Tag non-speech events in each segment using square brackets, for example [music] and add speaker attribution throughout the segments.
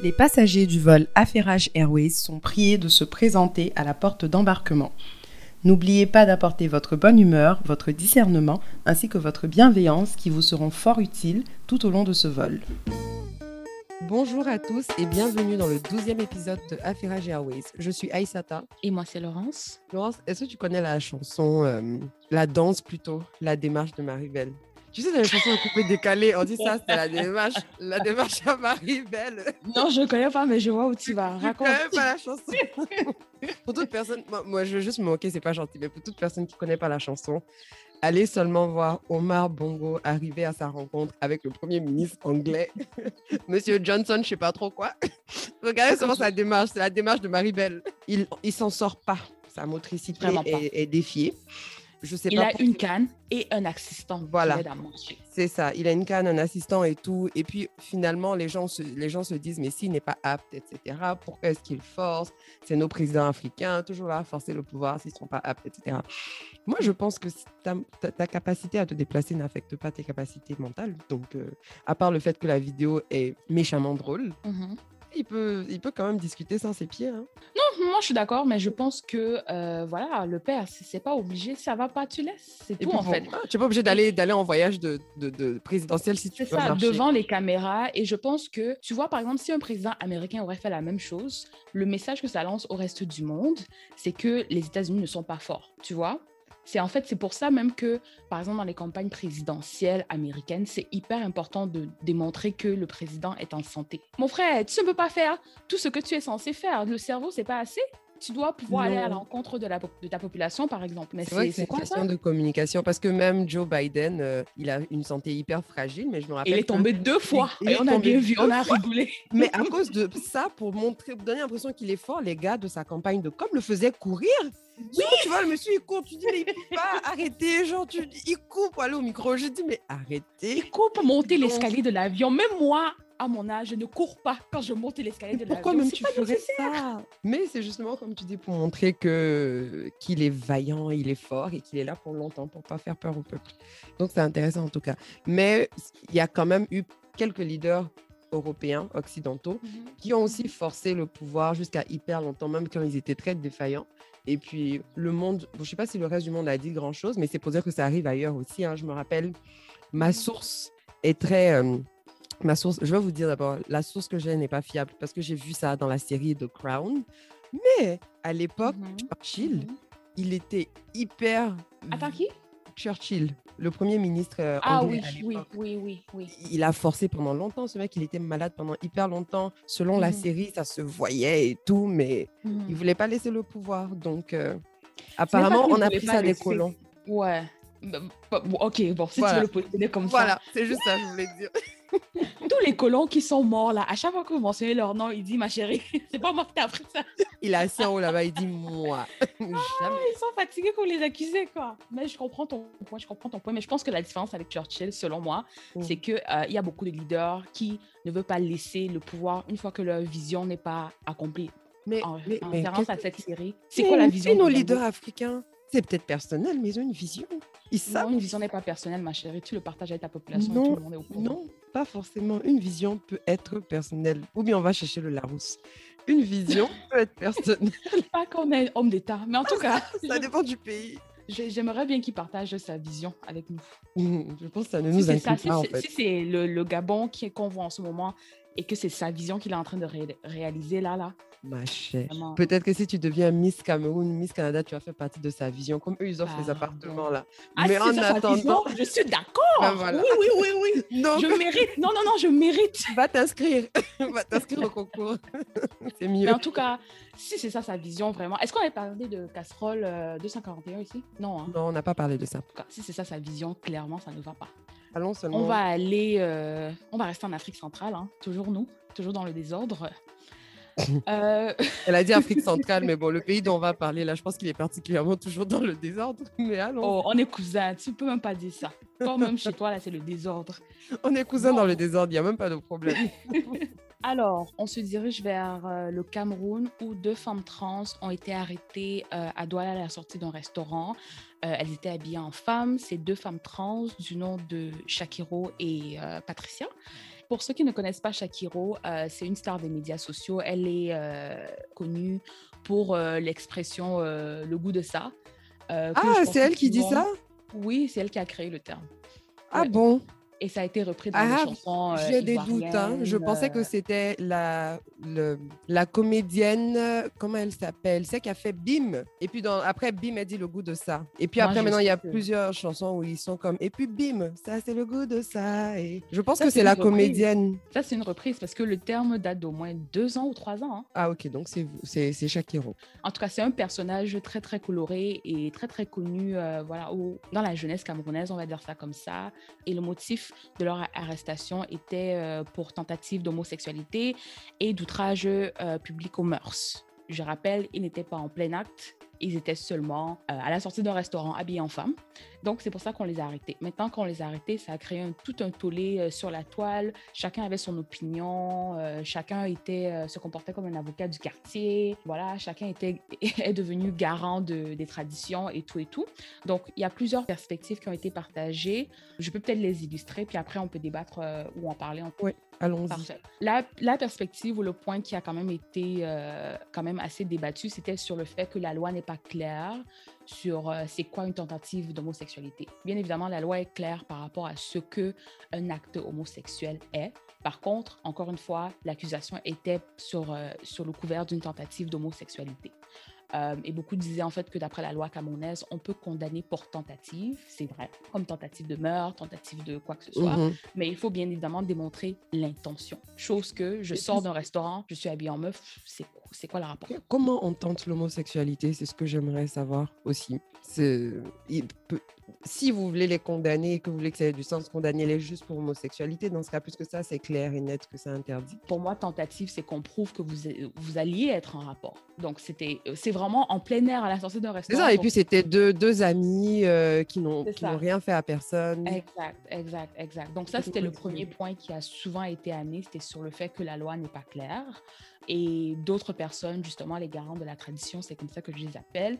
Speaker 1: Les passagers du vol Affairage Airways sont priés de se présenter à la porte d'embarquement. N'oubliez pas d'apporter votre bonne humeur, votre discernement ainsi que votre bienveillance qui vous seront fort utiles tout au long de ce vol.
Speaker 2: Bonjour à tous et bienvenue dans le 12e épisode de Affairage Airways. Je suis Aïsata.
Speaker 3: Et moi, c'est Laurence.
Speaker 2: Laurence, est-ce que tu connais la chanson, euh, la danse plutôt, la démarche de Maribel? Tu sais, dans les chansons coupées décalées, on dit ça, c'est la démarche, la [laughs] démarche à Marie-Belle.
Speaker 3: Non, je ne connais pas, mais je vois où tu vas. Raconte.
Speaker 2: Je connais pas la chanson. [laughs] pour toute personne, moi, je veux juste me moquer, c'est pas gentil, mais pour toute personne qui ne connaît pas la chanson, allez seulement voir Omar Bongo arriver à sa rencontre avec le premier ministre anglais, [laughs] Monsieur Johnson, je sais pas trop quoi. Regardez seulement sa démarche, c'est la démarche de Marie-Belle. Il, il s'en sort pas. Sa motricité est, est défiée
Speaker 3: sais il a une canne et un assistant.
Speaker 2: Voilà. C'est ça. Il a une canne, un assistant et tout. Et puis finalement, les gens se, les gens se disent mais s'il n'est pas apte, etc. Pourquoi est-ce qu'il force? C'est nos présidents africains toujours là à forcer le pouvoir s'ils ne sont pas aptes, etc. Moi, je pense que ta, ta, capacité à te déplacer n'affecte pas tes capacités mentales. Donc, euh, à part le fait que la vidéo est méchamment drôle. Mm-hmm il peut, il peut quand même discuter sans ses pieds. Hein.
Speaker 3: Non, moi je suis d'accord, mais je pense que euh, voilà, le père, c'est pas obligé, ça va pas, tu laisses. C'est tout en fait.
Speaker 2: Ah, tu n'es pas obligé d'aller d'aller en voyage de, de, présidentiel si tu veux. C'est ça,
Speaker 3: devant les caméras. Et je pense que, tu vois, par exemple, si un président américain aurait fait la même chose, le message que ça lance au reste du monde, c'est que les États-Unis ne sont pas forts, tu vois? C'est en fait, c'est pour ça même que, par exemple, dans les campagnes présidentielles américaines, c'est hyper important de démontrer que le président est en santé. Mon frère, tu ne peux pas faire tout ce que tu es censé faire. Le cerveau, c'est pas assez tu dois pouvoir aller à l'encontre de, la, de ta population, par exemple.
Speaker 2: Mais c'est une question de communication parce que même Joe Biden, euh, il a une santé hyper fragile, mais je me rappelle.
Speaker 3: Il est tombé deux fois et on a bien vu, on a rigolé. [laughs]
Speaker 2: Mais à cause de ça, pour montrer, pour donner l'impression qu'il est fort, les gars de sa campagne de com le faisaient courir oui, tu vois, le monsieur, il court. Tu dis, mais il peut pas arrêter. Genre, tu, il coupe aller au micro. Je dis, mais arrêtez.
Speaker 3: Il coupe monter l'escalier de l'avion. Même moi, à mon âge, je ne cours pas quand je monte l'escalier de l'avion.
Speaker 2: Pourquoi même tu ferais ça? Mais c'est justement, comme tu dis, pour montrer que qu'il est vaillant, il est fort et qu'il est là pour longtemps, pour pas faire peur au peuple. Donc, c'est intéressant en tout cas. Mais il y a quand même eu quelques leaders européens, occidentaux, mhm. qui ont aussi forcé le pouvoir jusqu'à hyper longtemps, même quand ils étaient très défaillants. Et puis, le monde, je ne sais pas si le reste du monde a dit grand-chose, mais c'est pour dire que ça arrive ailleurs aussi. Hein. Je me rappelle, ma source est très... Euh, ma source, je vais vous dire d'abord, la source que j'ai n'est pas fiable parce que j'ai vu ça dans la série The Crown. Mais à l'époque, mm Churchill, il était hyper...
Speaker 3: Attends, qui?
Speaker 2: Churchill, le premier ministre euh,
Speaker 3: ah, oui, oui, oui, oui, oui,
Speaker 2: Il a forcé pendant longtemps. Ce mec, il était malade pendant hyper longtemps. Selon la mmh. série, ça se voyait et tout, mais il il mmh. voulait pas laisser le pouvoir. Donc, euh, apparemment, on a pris ça des colons.
Speaker 3: Ouais. Bah, bah, ok, bon, si tu veux le positionner comme
Speaker 2: ça. Voilà, c'est juste ça que je voulais dire. [laughs] [laughs]
Speaker 3: Tous les colons qui sont morts là, à chaque fois que vous mentionnez leur nom, il dit ma chérie, [laughs] c'est pas moi qui t'ai appris ça.
Speaker 2: Il a assis en haut là-bas, il dit moi. [laughs]
Speaker 3: Ah, ils sont fatigués pour les accuser quoi. Mais je comprends ton point, je comprends ton point. Mais je pense que la différence avec Churchill, selon moi, mm. c'est que euh, y a beaucoup de leaders qui ne veulent pas laisser le pouvoir une fois que leur vision n'est pas accomplie. Mais en, mais, référence à cette série, c'est? quoi la vision
Speaker 2: de nos leaders africains? C'est peut-être personnel, mais ils ont une vision. Ils savent.
Speaker 3: Non, une vision n'est pas personnelle, ma chérie. Tu le partages avec ta population.
Speaker 2: Non,
Speaker 3: tout
Speaker 2: le monde est au courant. non, pas forcément. Une vision peut être personnelle. Ou bien on va chercher le Larousse. Une vision [laughs] peut être personnelle.
Speaker 3: Pas qu'on est homme d'État, mais en tout cas. [laughs]
Speaker 2: ça dépend du pays.
Speaker 3: J'aimerais bien qu'il partage sa vision avec nous.
Speaker 2: Je pense que ça ne nous si inclut pas, en fait.
Speaker 3: Si c'est le, le, Gabon qu'on voit en ce moment et que c'est sa vision qu'il est en train de réaliser là, là,
Speaker 2: Ma chère. Peut-être que si tu deviens Miss Cameroun, Miss Canada, tu vas faire partie de sa vision, comme eux, ils offrent les ah, appartements là.
Speaker 3: Ah, Mais en attendant. Je suis d'accord. Ben oui, oui, oui, oui. [laughs] Je mérite. Non, non, non, je mérite.
Speaker 2: Va t'inscrire. [laughs] Va t'inscrire au concours. [laughs] c'est mieux.
Speaker 3: Mais en tout cas, si c'est ça sa vision, vraiment. Est-ce qu'on avait parlé de casserole 241 euh, ici? Non. Hein?
Speaker 2: Non, on n'a pas parlé de ça. En
Speaker 3: tout cas, si c'est ça sa vision, clairement, ça ne va pas.
Speaker 2: Allons seulement.
Speaker 3: On va aller. Euh, on va rester en Afrique centrale, hein. toujours nous, toujours dans le désordre. [laughs]
Speaker 2: Euh, Elle a dit Afrique centrale, [laughs] mais bon, le pays dont on va parler, là, je pense qu'il est particulièrement toujours dans le désordre. Mais allons.
Speaker 3: Oh, on est cousins, tu peux même pas dire ça. Toi, même chez toi, là, c'est le désordre.
Speaker 2: On est cousins dans le désordre, il n'y a même pas de problème. [laughs]
Speaker 3: Alors, on se dirige vers euh, le Cameroun où deux femmes trans ont été arrêtées euh, à Douala à la sortie d'un restaurant. Elles étaient habillées en femmes. Ces deux femmes trans du nom de Shakiro et Patricia. Pour ceux qui ne connaissent pas Shakiro, euh, c'est une star des médias sociaux. Elle est euh, connue pour euh, l'expression le goût de ça.
Speaker 2: ah, c'est elle qui dit ça?
Speaker 3: Oui, c'est elle qui a créé le terme.
Speaker 2: Ah bon?
Speaker 3: Et ça a été repris dans ah, chansons.
Speaker 2: Euh, J'ai des doutes. Hein. Je pensais que euh. c'était la, le, la comédienne, comment elle s'appelle C'est qui a fait Bim. Et puis dans, après, Bim a dit le goût de ça. Et puis après, maintenant, il y a plusieurs chansons où ils sont comme. Et puis Bim, ça c'est le goût de ça. Et je pense que c'est la comédienne.
Speaker 3: Ça, c'est une reprise parce que le terme date d'au moins deux ans ou trois ans. Hein.
Speaker 2: Ah, ok. Donc c'est Shakiro.
Speaker 3: En tout cas, c'est un personnage très, très coloré et très, très connu euh, voilà, dans la jeunesse camerounaise, on va dire ça comme ça. Et le motif de leur arrestation était euh, pour tentative d'homosexualité et d'outrage euh, public aux mœurs. Je rappelle, ils n'étaient pas en plein acte, ils étaient seulement euh, à la sortie d'un restaurant habillés en femme. Donc, c'est pour ça qu'on les a arrêtés. Maintenant qu'on les a arrêtés, ça a créé un, tout un tollé euh, sur la toile. Chacun avait son opinion. Chacun était, se comportait comme un avocat du quartier. Voilà, chacun était, [laughs] est devenu garant de, des traditions et tout et tout. Donc, il y a plusieurs perspectives qui ont été partagées. Je peux peut-être les illustrer, puis après, on peut débattre ou en parler.
Speaker 2: Oui, allons-y.
Speaker 3: La, perspective ou le point qui a quand même été quand même assez débattu, c'était sur le fait que la loi n'est pas claire sur euh, c'est quoi une tentative d'homosexualité. Bien évidemment, la loi est claire par rapport à ce que un acte homosexuel est. Par contre, encore une fois, l'accusation était sur, euh, sur le couvert d'une tentative d'homosexualité. Euh, et beaucoup disaient en fait que d'après la loi camerounaise, on peut condamner pour tentative, c'est vrai, comme tentative de meurtre, tentative de quoi que ce soit, mhm. mais il faut bien évidemment démontrer l'intention. Chose que je sors d'un restaurant, je suis habillée en meuf, c'est c'est quoi le rapport
Speaker 2: Comment on tente l'homosexualité C'est ce que j'aimerais savoir aussi. Il peut, si vous voulez les condamner que vous voulez que ça ait du sens, condamnez-les juste pour homosexualité. Dans ce cas, plus que ça, c'est clair et net que c'est interdit.
Speaker 3: Pour moi, tentative, c'est qu'on prouve que vous, vous alliez être en rapport. Donc, c'était, c'est vraiment en plein air à la sortie d'un restaurant.
Speaker 2: Ça, et puis c'était deux, deux amis euh, qui n'ont rien fait à personne.
Speaker 3: Exact, exact, exact. Donc, ça, c'était le premier point qui a souvent été amené. C'était sur le fait que la loi n'est pas claire. Et d'autres personnes, justement, les garants de la tradition, c'est comme ça que je les appelle,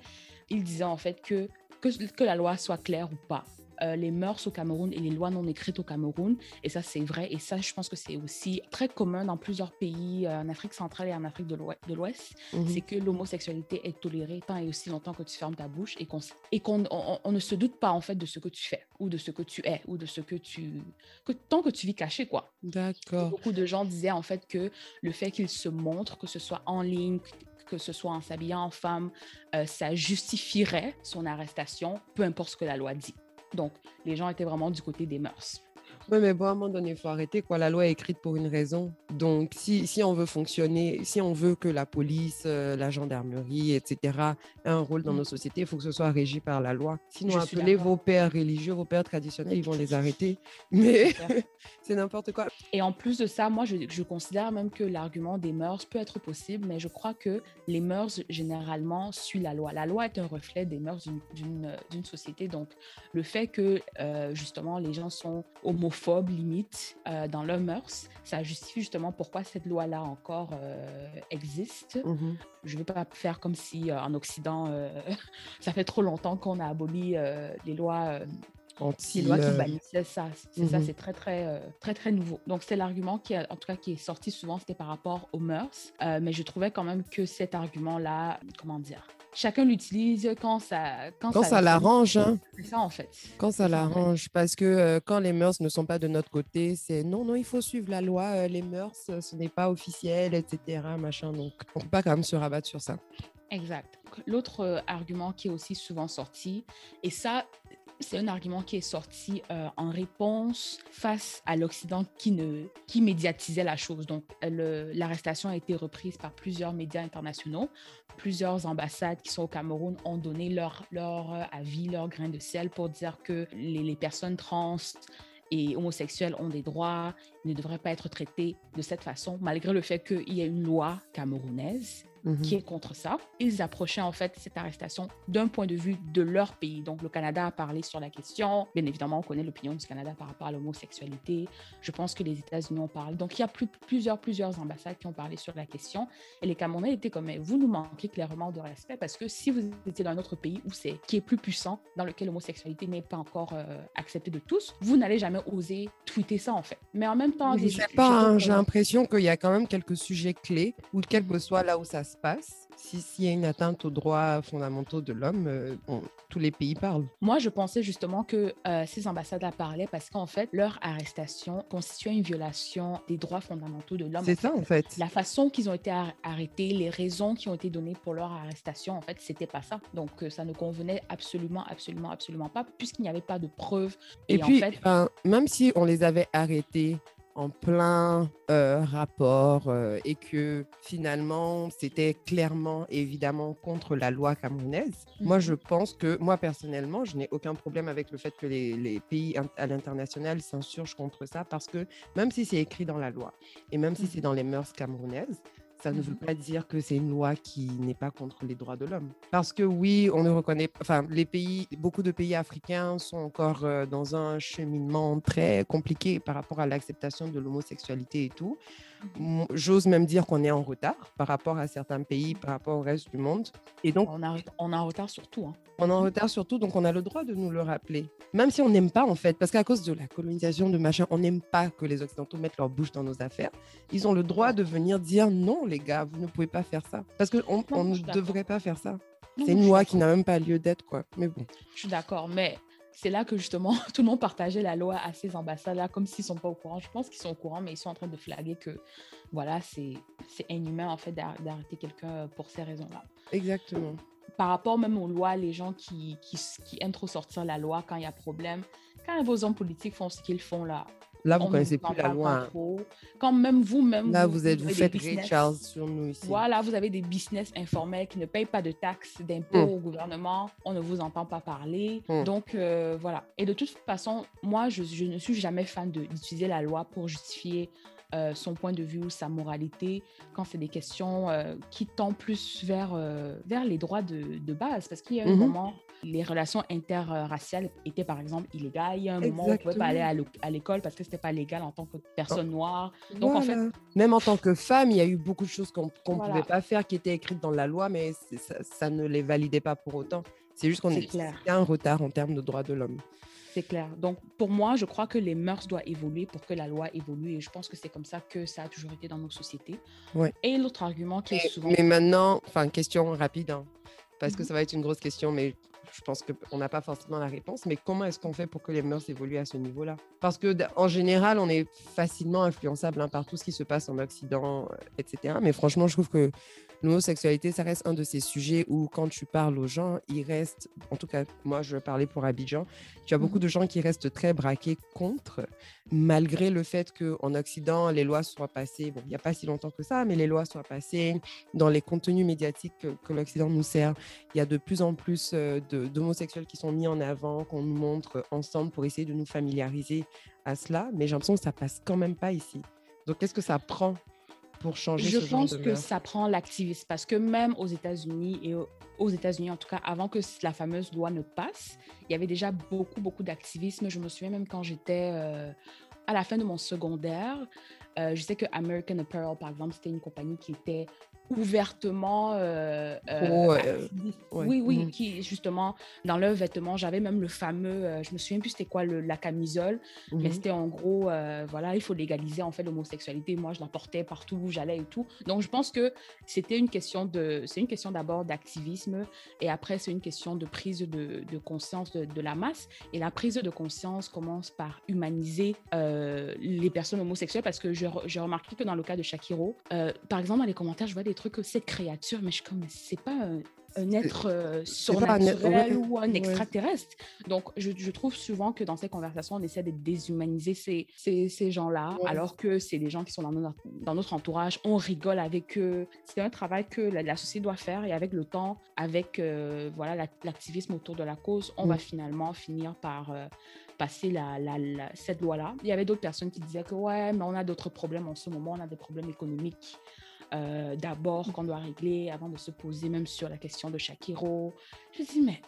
Speaker 3: ils disaient en fait que, que, que la loi soit claire ou pas, euh, les mœurs au Cameroun et les lois non écrites au Cameroun. Et ça, c'est vrai. Et ça, je pense que c'est aussi très commun dans plusieurs pays, euh, en Afrique centrale et en Afrique de l'Ouest. Mhm. C'est que l'homosexualité est tolérée tant et aussi longtemps que tu fermes ta bouche et qu'on et qu'on on, ne se doute pas, en fait, de ce que tu fais ou de ce que tu es ou de ce que tu... Que, tant que tu vis caché, quoi.
Speaker 2: D'accord.
Speaker 3: Beaucoup de gens disaient, en fait, que le fait qu'il se montre, que ce soit en ligne, que ce soit en s'habillant en femme, euh, ça justifierait son arrestation, peu importe ce que la loi dit. Donc, les gens étaient vraiment du côté des mœurs.
Speaker 2: Oui, mais bon, à un moment donné, il faut arrêter. Quoi. La loi est écrite pour une raison. Donc, si, si on veut fonctionner, si on veut que la police, euh, la gendarmerie, etc., ait un rôle dans mm. nos sociétés, il faut que ce soit régi par la loi. Sinon, appelez vos pères religieux, vos pères traditionnels, ils vont les arrêter. [laughs] Mais [laughs] c'est n'importe quoi.
Speaker 3: Et en plus de ça, moi, je, je considère même que l'argument des mœurs peut être possible, mais je crois que les mœurs, généralement, suivent la loi. La loi est un reflet des mœurs d'une société. Donc, le fait que, euh, justement, les gens sont homophobes, limite euh, dans leurs mœurs. Ça justifie justement pourquoi cette loi-là encore euh, existe. Mm-hmm. Je ne vais pas faire comme si euh, en Occident, [laughs] ça fait trop longtemps qu'on a aboli les lois anti lois qui bannissaient ça. C'est ça, mm-hmm. c'est très, très, très, très nouveau. Donc, c'est l'argument qui, en tout cas, qui est sorti souvent, c'était par rapport aux mœurs. mais je trouvais quand même que cet argument-là, comment dire, chacun l'utilise quand ça
Speaker 2: quand, ça, l'arrange. Hein.
Speaker 3: C'est ça en fait.
Speaker 2: Quand ça l'arrange, parce que euh, quand les mœurs ne sont pas de notre côté, c'est non non il faut suivre la loi, euh, les mœurs ce n'est pas officiel, etc. Machin. Donc on peut pas quand même se rabattre sur ça.
Speaker 3: Exact. L'autre euh, argument qui est aussi souvent sorti, et ça, c'est un argument qui est sorti euh, en réponse face à l'Occident qui, qui médiatisait la chose. Donc, l'arrestation a été reprise par plusieurs médias internationaux. Plusieurs ambassades qui sont au Cameroun ont donné leur, leur euh, avis, leur grain de sel pour dire que les, les personnes trans et homosexuels ont des droits, ne devraient pas être traités de cette façon, malgré le fait qu'il y ait une loi camerounaise Mhm. qui est contre ça. Ils approchaient en fait cette arrestation d'un point de vue de leur pays. Donc le Canada a parlé sur la question. Bien évidemment, on connaît l'opinion du Canada par rapport à l'homosexualité. Je pense que les États-Unis ont parlé. Donc il y a plus, plusieurs, plusieurs ambassades qui ont parlé sur la question. Et les Camerounais étaient comme, vous nous manquez clairement de respect parce que si vous étiez dans un autre pays où c'est qui est plus puissant, dans lequel l'homosexualité n'est pas encore euh, acceptée de tous, vous n'allez jamais oser tweeter ça en fait. Mais en même temps,
Speaker 2: je sais pas, hein, j'ai l'impression qu'il y a quand même quelques sujets clés où quel que soit là où ça se passe, s'il y a une atteinte aux droits fondamentaux de l'homme, euh, tous les pays parlent.
Speaker 3: Moi, je pensais justement que euh, ces ambassades parlaient parce qu'en fait, leur arrestation constituait une violation des droits fondamentaux de l'homme.
Speaker 2: C'est ça, en fait.
Speaker 3: La façon qu'ils ont été arrêtés, les raisons qui ont été données pour leur arrestation, en fait, c'était pas ça. Donc, euh, ça ne convenait absolument, absolument, absolument pas, puisqu'il n'y avait pas de preuves.
Speaker 2: Et, puis, en fait... même si on les avait arrêtés en plein euh, rapport euh, et que finalement c'était clairement évidemment contre la loi camerounaise. Moi, mhm. je pense que moi personnellement, je n'ai aucun problème avec le fait que les, les pays à l'international s'insurgent contre ça parce que même si c'est écrit dans la loi et même si c'est mhm. dans les mœurs camerounaises, ça ne veut mmh pas dire que c'est une loi qui n'est pas contre les droits de l'homme. Parce que oui, on ne reconnaît pas, enfin, les pays, beaucoup de pays africains sont encore euh, dans un cheminement très compliqué par rapport à l'acceptation de l'homosexualité et tout. J'ose même dire qu'on est en retard par rapport à certains pays, par rapport au reste du monde.
Speaker 3: Et donc, on, a, on est en retard surtout. Hein.
Speaker 2: On est en retard surtout, donc on a le droit de nous le rappeler. Même si on n'aime pas, en fait, parce qu'à cause de la colonisation de machin, on n'aime pas que les Occidentaux mettent leur bouche dans nos affaires. Ils ont le droit de venir dire non, les gars, vous ne pouvez pas faire ça. Parce qu'on on ne devrait pas faire ça. C'est une loi qui n'a même pas lieu d'être, quoi. Mais bon.
Speaker 3: Je suis d'accord, mais c'est là que justement [laughs] tout le monde partageait la loi à ces ambassades-là, comme s'ils ne sont pas au courant. Je pense qu'ils sont au courant, mais ils sont en train de flaguer que voilà, c'est inhumain en fait d'arrêter quelqu'un pour ces raisons-là.
Speaker 2: Exactement.
Speaker 3: Par rapport même aux lois, les gens qui, qui, qui aiment trop sortir la loi quand il y a problème, quand vos hommes politiques font ce qu'ils font là,
Speaker 2: Là, vous ne connaissez plus la loi.
Speaker 3: Hein. Quand même vous-même.
Speaker 2: Là, vous, êtes, vous, faites Charles sur nous ici.
Speaker 3: Voilà, vous avez des business informels qui ne payent pas de taxes, d'impôts hmm. au gouvernement. On ne vous entend pas parler. Hmm. Donc, euh, voilà. Et de toute façon, moi, je, je ne suis jamais fan d'utiliser la loi pour justifier euh, son point de vue ou sa moralité quand c'est des questions euh, qui tendent plus vers, vers les droits de, de base. Parce qu'il y a un mhm. moment les relations interraciales étaient par exemple illégales. Il y a un moment où on ne pouvait pas aller à l'école parce que ce n'était pas légal en tant que personne noire.
Speaker 2: Donc en fait, même en tant que femme, il y a eu beaucoup de choses qu'on ne pouvait pas faire qui étaient écrites dans la loi, mais ça, ne les validait pas pour autant. C'est juste qu'on est, a un retard en termes de droits de l'homme.
Speaker 3: C'est clair. Donc, pour moi, je crois que les mœurs doivent évoluer pour que la loi évolue. Et je pense que c'est comme ça que ça a toujours été dans nos sociétés.
Speaker 2: Ouais.
Speaker 3: Et l'autre argument qui est souvent.
Speaker 2: Mais maintenant, enfin, question rapide, hein, parce que mhm. ça va être une grosse question, mais je pense qu'on n'a pas forcément la réponse, mais comment est-ce qu'on fait pour que les mœurs évoluent à ce niveau-là? Parce que en général, on est facilement influençable hein, par tout ce qui se passe en Occident, euh, etc. Mais franchement, je trouve que l'homosexualité, ça reste un de ces sujets où quand tu parles aux gens, il reste, en tout cas, moi je parlais pour Abidjan, tu as beaucoup mhm. de gens qui restent très braqués contre, malgré le fait qu'en Occident, les lois soient passées, bon, il n'y a pas si longtemps que ça, mais les lois soient passées dans les contenus médiatiques que, que l'Occident nous sert. Il y a de plus en plus euh, d'homosexuels qui sont mis en avant, qu'on nous montre ensemble pour essayer de nous familiariser à cela, mais j'ai l'impression que ça passe quand même pas ici. Donc, qu'est-ce que ça prend pour changer
Speaker 3: Je pense que ça prend l'activisme parce que même aux États-Unis et aux États-Unis en tout cas, avant que la fameuse loi ne passe, il y avait déjà beaucoup beaucoup d'activisme. Je me souviens même quand j'étais euh, à la fin de mon secondaire, euh, je sais que American Apparel par exemple, c'était une compagnie qui était ouvertement euh, euh, oui oui mhm. qui justement dans leurs vêtements j'avais même le fameux euh, je me souviens plus c'était quoi le, la camisole mais mhm. c'était en gros voilà il faut légaliser en fait l'homosexualité moi je la portais partout où j'allais et tout donc je pense que c'était une question de c'est une question d'abord d'activisme et après c'est une question de prise de, de conscience de, de, la masse et la prise de conscience commence par humaniser les personnes homosexuelles parce que j'ai remarqué que dans le cas de Shakiro par exemple dans les commentaires je vois des trucs, cette créature, mais je suis comme, c'est pas un, être euh, surnaturel ou un extraterrestre. Donc, je, je, trouve souvent que dans ces conversations, on essaie de déshumaniser ces, ces, ces gens-là, alors que c'est des gens qui sont dans notre, dans notre entourage. On rigole avec eux. C'est un travail que la, société doit faire et avec le temps, avec euh, voilà l'activisme autour de la cause, on va finalement finir par euh, passer la, la, cette loi-là. Il y avait d'autres personnes qui disaient que ouais, mais on a d'autres problèmes en ce moment, on a des problèmes économiques. Euh, d'abord qu'on doit régler avant de se poser même sur la question de Shakiro. Je dis, mais...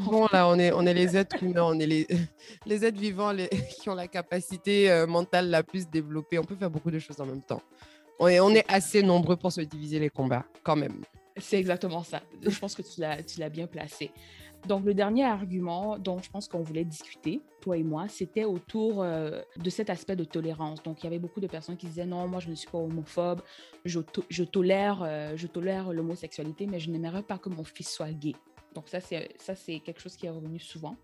Speaker 2: bon, là, on est, on est les [laughs] êtres humains, on est les, [laughs] les êtres vivants les, [laughs] qui ont la capacité euh, mentale la plus développée. On peut faire beaucoup de choses en même temps. On est, on est assez nombreux pour se diviser les combats, quand même.
Speaker 3: C'est exactement ça. Je pense que tu l'as bien placé. Donc, le dernier argument dont je pense qu'on voulait discuter, toi et moi, c'était autour euh, de cet aspect de tolérance. Donc, il y avait beaucoup de personnes qui disaient non, moi, je ne suis pas homophobe, je, tolère, euh, je tolère l'homosexualité, mais je n'aimerais pas que mon fils soit gay. Donc, ça, c'est quelque chose qui est revenu souvent.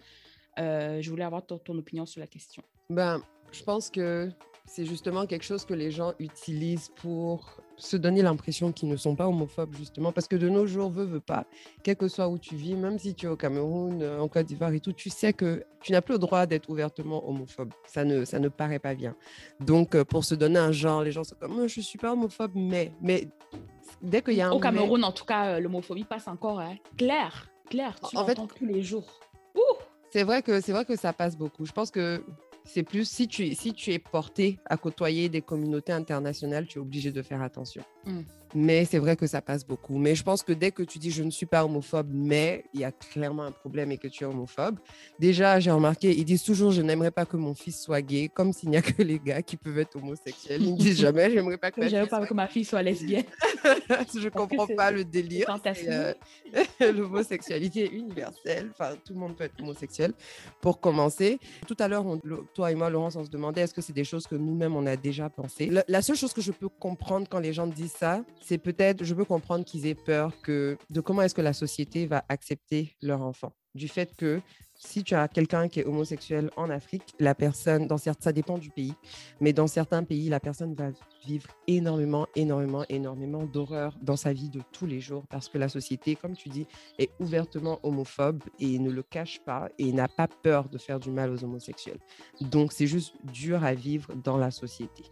Speaker 3: Euh, je voulais avoir ton, ton opinion sur la question.
Speaker 2: Ben, je pense que c'est justement quelque chose que les gens utilisent pour se donner l'impression qu'ils ne sont pas homophobes, justement, parce que de nos jours, veut, veut pas, quel que soit où tu vis, même si tu es au Cameroun, euh, en Côte d'Ivoire et tout, tu sais que tu n'as plus le droit d'être ouvertement homophobe. Ça ne, ça ne paraît pas bien. Donc, euh, pour se donner un genre, les gens sont comme, je suis pas homophobe, mais, mais dès qu'il y a un.
Speaker 3: Au Cameroun, en tout cas, l'homophobie passe encore hein. clair, clair, tu en fait, tous les jours.
Speaker 2: C'est vrai que c'est vrai que ça passe beaucoup. Je pense que c'est plus si tu, si tu es porté à côtoyer des communautés internationales, tu es obligé de faire attention. Mm. Mais c'est vrai que ça passe beaucoup. Mais je pense que dès que tu dis je ne suis pas homophobe, mais il y a clairement un problème et que tu es homophobe, déjà, j'ai remarqué, ils disent toujours je n'aimerais pas que mon fils soit gay, comme s'il n'y a que les gars qui peuvent être homosexuels. Ils ne disent [laughs] jamais j'aimerais pas que,
Speaker 3: ma, pas que ma fille soit lesbienne. [laughs]
Speaker 2: je ne comprends pas le délire. Euh, [laughs] l'homosexualité est universelle. Enfin, tout le monde peut être homosexuel. Pour commencer, tout à l'heure, toi et moi, Laurence, on se demandait est-ce que c'est des choses que nous-mêmes, on a déjà pensé. la seule chose que je peux comprendre quand les gens disent ça, c'est peut-être, je peux comprendre qu'ils aient peur que, de comment est-ce que la société va accepter leur enfant. Du fait que si tu as quelqu'un qui est homosexuel en Afrique, la personne, dans certains, ça dépend du pays, mais dans certains pays, la personne va vivre énormément, énormément, énormément d'horreur dans sa vie de tous les jours parce que la société, comme tu dis, est ouvertement homophobe et ne le cache pas et n'a pas peur de faire du mal aux homosexuels. Donc, c'est juste dur à vivre dans la société.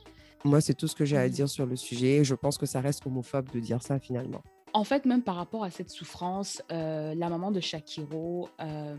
Speaker 2: Moi, c'est tout ce que j'ai à dire sur le sujet. Je pense que ça reste homophobe de dire ça finalement.
Speaker 3: En fait, même par rapport à cette souffrance, euh, la maman de Shakiro, euh,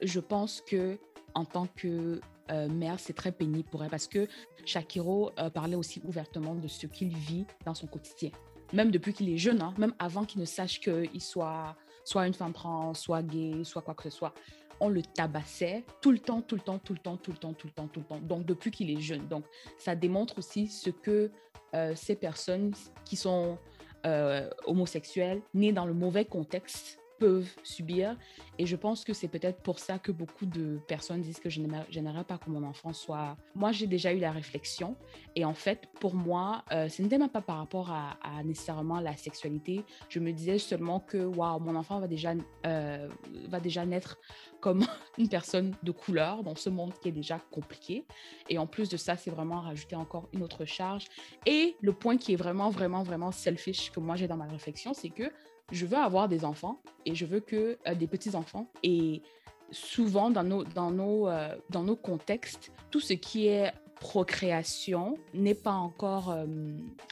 Speaker 3: je pense que en tant que euh, mère, c'est très pénible pour elle parce que Shakiro parlait aussi ouvertement de ce qu'il vit dans son quotidien. Même depuis qu'il est jeune, hein, même avant qu'il ne sache qu'il soit soit une femme trans, soit gay, soit quoi que ce soit on le tabassait tout le temps, tout le temps, tout le temps, tout le temps, tout le temps, tout le temps. Donc, depuis qu'il est jeune. Donc, ça démontre aussi ce que euh, ces personnes qui sont euh, homosexuelles, nées dans le mauvais contexte, peuvent subir. Et je pense que c'est peut-être pour ça que beaucoup de personnes disent que je n'aimerais pas que mon enfant soit... Moi, j'ai déjà eu la réflexion. Et en fait, pour moi, euh, ce n'était même pas par rapport à, nécessairement la sexualité. Je me disais seulement que, waouh, mon enfant va déjà, euh, va déjà naître comme [laughs] une personne de couleur dans ce monde qui est déjà compliqué. Et en plus de ça, c'est vraiment rajouter encore une autre charge. Et le point qui est vraiment, vraiment, vraiment selfish que moi j'ai dans ma réflexion, c'est que je veux avoir des enfants et je veux que euh, des petits-enfants. Et souvent, dans nos, dans, nos, euh, dans nos contextes, tout ce qui est procréation n'est pas encore euh,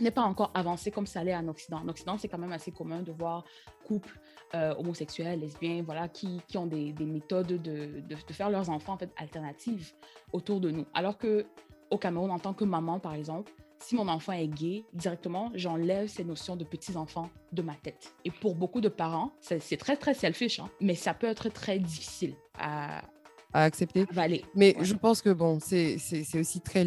Speaker 3: n'est pas encore avancé comme ça l'est en Occident. En Occident, c'est quand même assez commun de voir couples homosexuels, lesbiens, voilà, qui, qui ont des, des méthodes de, de, de, faire leurs enfants en fait alternatives autour de nous. Alors que au Cameroun, en tant que maman, par exemple, si mon enfant est gay, directement, j'enlève ces notions de petits-enfants de ma tête. Et pour beaucoup de parents, c'est très, très selfish, hein, mais ça peut être très difficile à,
Speaker 2: à accepter. Mais je pense que bon, c'est aussi très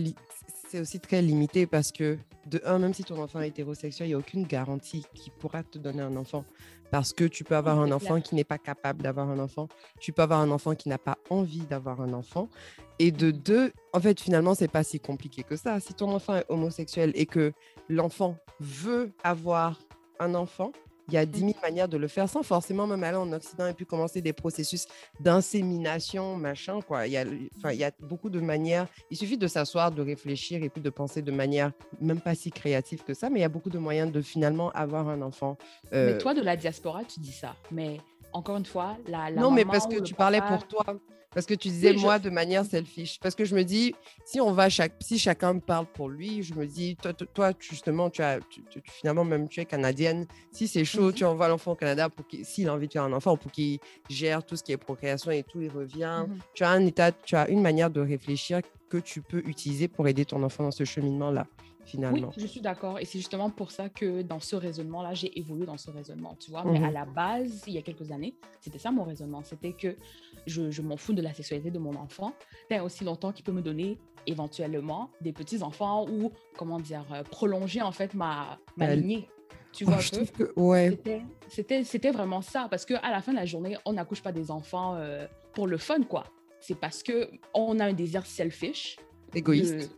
Speaker 2: c'est aussi très limité parce que de un, même si ton enfant est hétérosexuel, il n'y a aucune garantie qu'il pourra te donner un enfant. Parce que tu peux avoir un enfant qui n'est pas capable d'avoir un enfant. Tu peux avoir un enfant qui n'a pas envie d'avoir un enfant. Et de deux, en fait, finalement, c'est pas si compliqué que ça. Si ton enfant est homosexuel et que l'enfant veut avoir un enfant, il y a 10 000 manières de le faire sans forcément même aller en Occident et puis commencer des processus d'insémination, machin, quoi. Il y, a, enfin, il y a beaucoup de manières. Il suffit de s'asseoir, de réfléchir et puis de penser de manière même pas si créative que ça, mais il y a beaucoup de moyens de finalement avoir un enfant.
Speaker 3: Euh mais toi, de la diaspora, tu dis ça. Mais encore une fois, la,
Speaker 2: Non, mais parce que tu parlais pour toi Parce que tu disais, moi, de manière selfish. Parce que je me dis, si on va, chaque, si chacun parle pour lui, je me dis, toi, toi justement, tu as, finalement, même tu es canadienne. Si c'est chaud, tu envoies l'enfant au Canada pour s'il a envie de faire un enfant, pour qu'il gère tout ce qui est procréation et tout, il revient. Mmh tu as un état, tu as une manière de réfléchir que tu peux utiliser pour aider ton enfant dans ce cheminement-là. Finalement.
Speaker 3: Oui, je suis d'accord. Et c'est justement pour ça que dans ce raisonnement-là, j'ai évolué dans ce raisonnement, tu vois. Mais à mmh la base, il y a quelques années, c'était ça mon raisonnement. C'était que je, m'en fous de la sexualité de mon enfant. Tant aussi longtemps qu'il peut me donner éventuellement des petits-enfants ou, comment dire, euh, prolonger en fait ma, ma lignée. Tu vois
Speaker 2: oh, un peu? Que, ouais.
Speaker 3: C'était vraiment ça. Parce qu'à la fin de la journée, on n'accouche pas des enfants euh, pour le fun, quoi c'est parce que on a un désir selfish.
Speaker 2: Égoïste.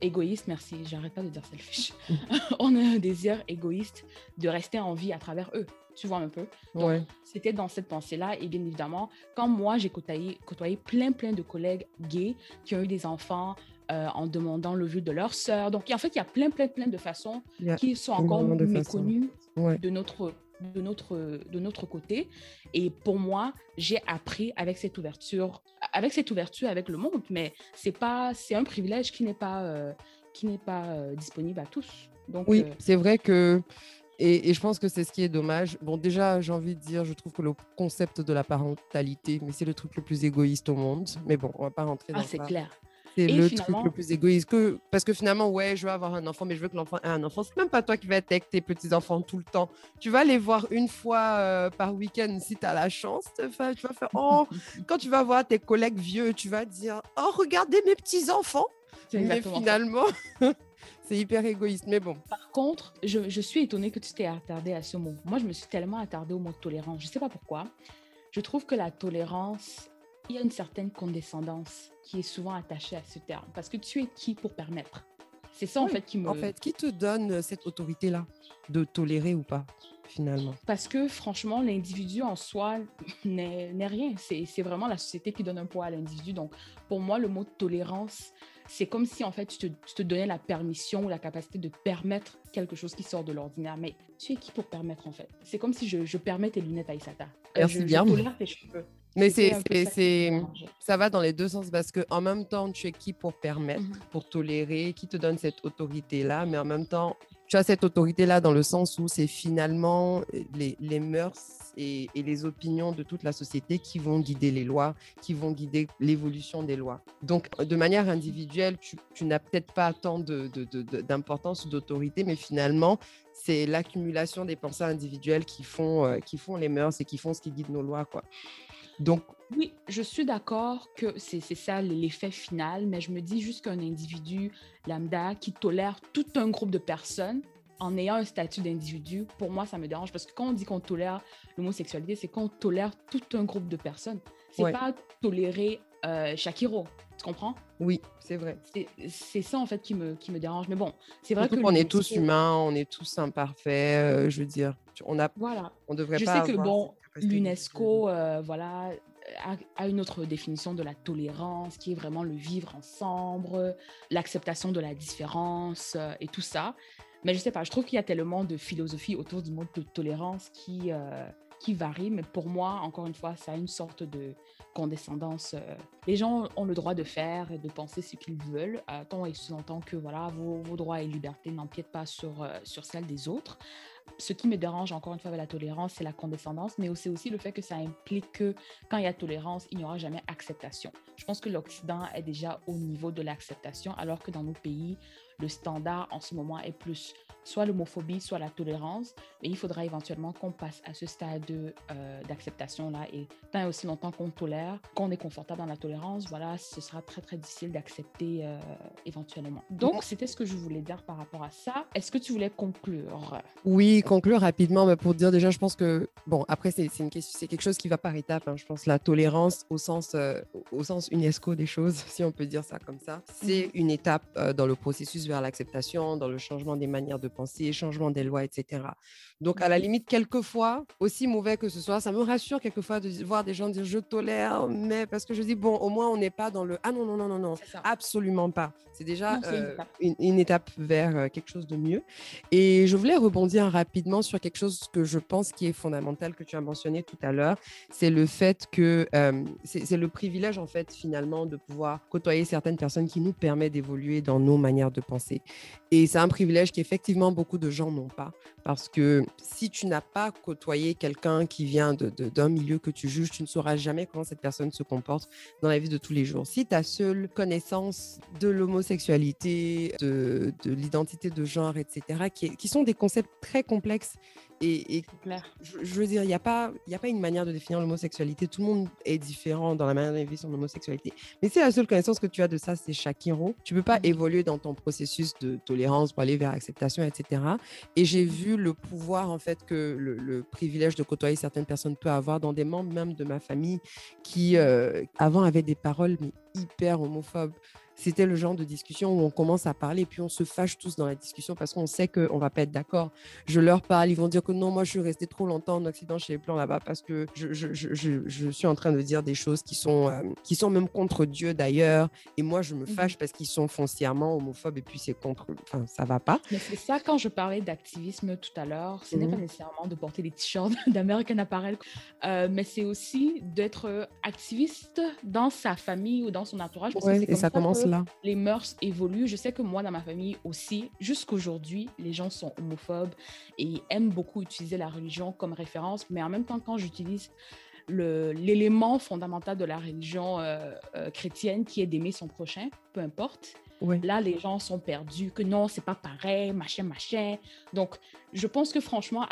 Speaker 3: Égoïste, merci, j'arrête pas de dire selfish. [laughs] on a un désir égoïste de rester en vie à travers eux. Tu vois un peu? Donc, c'était dans cette pensée-là. Et bien évidemment, quand moi, j'ai côtoyé, côtoyé plein, plein de collègues gays qui ont eu des enfants euh, en demandant le vu de leur sœur. Donc, en fait, il y a plein, plein, plein de façons qui sont encore méconnues de notre de notre, de notre côté. Et pour moi, j'ai appris avec cette ouverture, avec cette ouverture avec le monde, mais c'est pas, c'est un privilège qui n'est pas, euh, qui n'est pas euh, disponible à tous. Donc,
Speaker 2: oui, euh, c'est vrai que et, et, je pense que c'est ce qui est dommage. Bon, déjà, j'ai envie de dire, je trouve que le concept de la parentalité, mais c'est le truc le plus égoïste au monde. Mais bon, on va pas rentrer ah, dans
Speaker 3: ah, c'est clair.
Speaker 2: C'est le truc le plus égoïste. Que, parce que finalement, ouais, je veux avoir un enfant, mais je veux que l'enfant ait un enfant. C'est même pas toi qui vas être avec tes petits-enfants tout le temps. Tu vas les voir une fois euh, par week-end si tu as la chance. Tu vas faire, [laughs] oh, quand tu vas voir tes collègues vieux, tu vas dire, oh, regardez mes petits-enfants. Mais finalement, [laughs] c'est hyper égoïste. Mais bon.
Speaker 3: Par contre, je, je suis étonnée que tu t'es attardé à ce mot. Moi, je me suis tellement attardée au mot tolérance. Je sais pas pourquoi. Je trouve que la tolérance il y a une certaine condescendance qui est souvent attachée à ce terme. Parce que tu es qui pour permettre? C'est ça, en fait, qui me...
Speaker 2: En fait, qui te donne cette autorité-là de tolérer ou pas finalement?
Speaker 3: Parce que franchement, l'individu en soi [laughs] n'est rien. C'est vraiment la société qui donne un poids à l'individu. Donc, pour moi, le mot tolérance, c'est comme si en fait tu te, tu te, donnais la permission ou la capacité de permettre quelque chose qui sort de l'ordinaire. Mais tu es qui pour permettre en fait? C'est comme si je, je permets tes lunettes à Isata. Euh,
Speaker 2: Merci
Speaker 3: je,
Speaker 2: bien.
Speaker 3: Je tes cheveux.
Speaker 2: Mais c'est, c'est, ça va dans les deux sens parce que en même temps, tu es qui pour permettre, mm -hmm. pour tolérer, qui te donne cette autorité-là, mais en même temps, tu as cette autorité-là dans le sens où c'est finalement les, les mœurs et, les opinions de toute la société qui vont guider les lois, qui vont guider l'évolution des lois. Donc, de manière individuelle, tu, n'as peut-être pas tant d'importance ou d'autorité, mais finalement, c'est l'accumulation des pensées individuelles qui font, euh, qui font les mœurs et qui font ce qui guide nos lois, quoi. Donc,
Speaker 3: oui, je suis d'accord que c'est ça l'effet final, mais je me dis juste qu'un individu lambda qui tolère tout un groupe de personnes en ayant un statut d'individu, pour moi, ça me dérange parce que quand on dit qu'on tolère l'homosexualité, c'est qu'on tolère tout un groupe de personnes. C'est ouais. pas tolérer euh, Shakiro, tu comprends?
Speaker 2: Oui, c'est vrai.
Speaker 3: C'est ça en fait qui me, qui me dérange. Mais bon, c'est vrai
Speaker 2: qu'on est tous humains, on est tous imparfaits. Euh, je veux dire, on a,
Speaker 3: voilà.
Speaker 2: on devrait
Speaker 3: je
Speaker 2: pas.
Speaker 3: Je sais que bon, l'UNESCO, euh, voilà, a, une autre définition de la tolérance, qui est vraiment le vivre ensemble, l'acceptation de la différence euh, et tout ça. Mais je sais pas, je trouve qu'il y a tellement de philosophie autour du mot de tolérance qui, euh, qui. Mais pour moi, encore une fois, ça a une sorte de condescendance. Euh, les gens ont le droit de faire et de penser ce qu'ils veulent, euh, tant et sous-entend que voilà, vos, droits et libertés n'empiètent pas sur, sur celles des autres. Ce qui me dérange, encore une fois, avec la tolérance, c'est la condescendance, mais c'est aussi le fait que ça implique que quand il y a tolérance, il n'y aura jamais acceptation. Je pense que l'Occident est déjà au niveau de l'acceptation, alors que dans nos pays, le standard en ce moment est plus soit l'homophobie, soit la tolérance. Mais il faudra éventuellement qu'on passe à ce stade euh, d'acceptation-là. Et tant et aussi longtemps qu'on tolère, qu'on est confortable dans la tolérance, voilà, ce sera très, très difficile d'accepter euh, éventuellement. Donc, c'était ce que je voulais dire par rapport à ça. Est-ce que tu voulais conclure?
Speaker 2: Oui, conclure rapidement, mais pour dire déjà, je pense que, bon, après, c'est quelque chose qui va par étapes. Hein. Je pense la tolérance au sens, euh, au sens UNESCO des choses, [laughs] si on peut dire ça comme ça, c'est -hmm. une étape dans le processus vers l'acceptation, dans le changement des manières de penser, changement des lois, etc. Donc, à la limite, quelquefois, aussi mauvais que ce soit, ça me rassure quelquefois de voir des gens dire je tolère, mais parce que je dis, bon, au moins, on n'est pas dans le ah non, non, non, non, non, absolument pas. C'est déjà non, euh, une, étape. Une, une, étape vers euh, quelque chose de mieux. Et je voulais rebondir rapidement rapidement sur quelque chose que je pense qui est fondamental que tu as mentionné tout à l'heure. C'est le fait que euh, c'est le privilège, en fait, finalement, de pouvoir côtoyer certaines personnes qui nous permet d'évoluer dans nos manières de penser. Et c'est un privilège qu'effectivement beaucoup de gens n'ont pas. Parce que si tu n'as pas côtoyé quelqu'un qui vient d'un de, milieu que tu juges, tu ne sauras jamais comment cette personne se comporte dans la vie de tous les jours. Si ta seule connaissance de l'homosexualité, de, de l'identité de genre, etc., qui, qui sont des concepts très complexes et, je, je, veux dire, il n'y a, pas, a pas une manière de définir l'homosexualité. Tout le monde est différent dans la manière de vivre son homosexualité. Mais si la seule connaissance que tu as de ça, c'est Shakiro, tu ne peux pas mmh évoluer dans ton processus de tolérance pour aller vers l'acceptation, etc. Et j'ai mmh vu le pouvoir, en fait, que le, privilège de côtoyer certaines personnes peut avoir dans des membres même de ma famille qui, euh, avant, avaient des paroles mais hyper homophobes c'était le genre de discussion où on commence à parler et puis on se fâche tous dans la discussion parce qu'on sait qu'on ne va pas être d'accord. Je leur parle, ils vont dire que non, moi je suis resté trop longtemps en Occident chez les Blancs là-bas parce que je, je, je, je, suis en train de dire des choses qui sont, euh, qui sont même contre Dieu d'ailleurs. Et moi je me mmh fâche parce qu'ils sont foncièrement homophobes et puis c'est contre. Enfin, ça va pas.
Speaker 3: Mais c'est ça quand je parlais d'activisme tout à l'heure. Ce n'est pas mmh nécessairement de porter des t-shirts [laughs] d'American Apparel, euh, mais c'est aussi d'être activiste dans sa famille ou dans son entourage.
Speaker 2: Oui, et ça commence
Speaker 3: les mœurs évoluent. Je sais que moi, dans ma famille aussi, jusqu'aujourd'hui, les gens sont homophobes et aiment beaucoup utiliser la religion comme référence. Mais en même temps, quand j'utilise l'élément fondamental de la religion euh, euh, chrétienne qui est d'aimer son prochain, peu importe. Là, les gens sont perdus, que non, c'est pas pareil, machin, machin. Donc, je pense que franchement,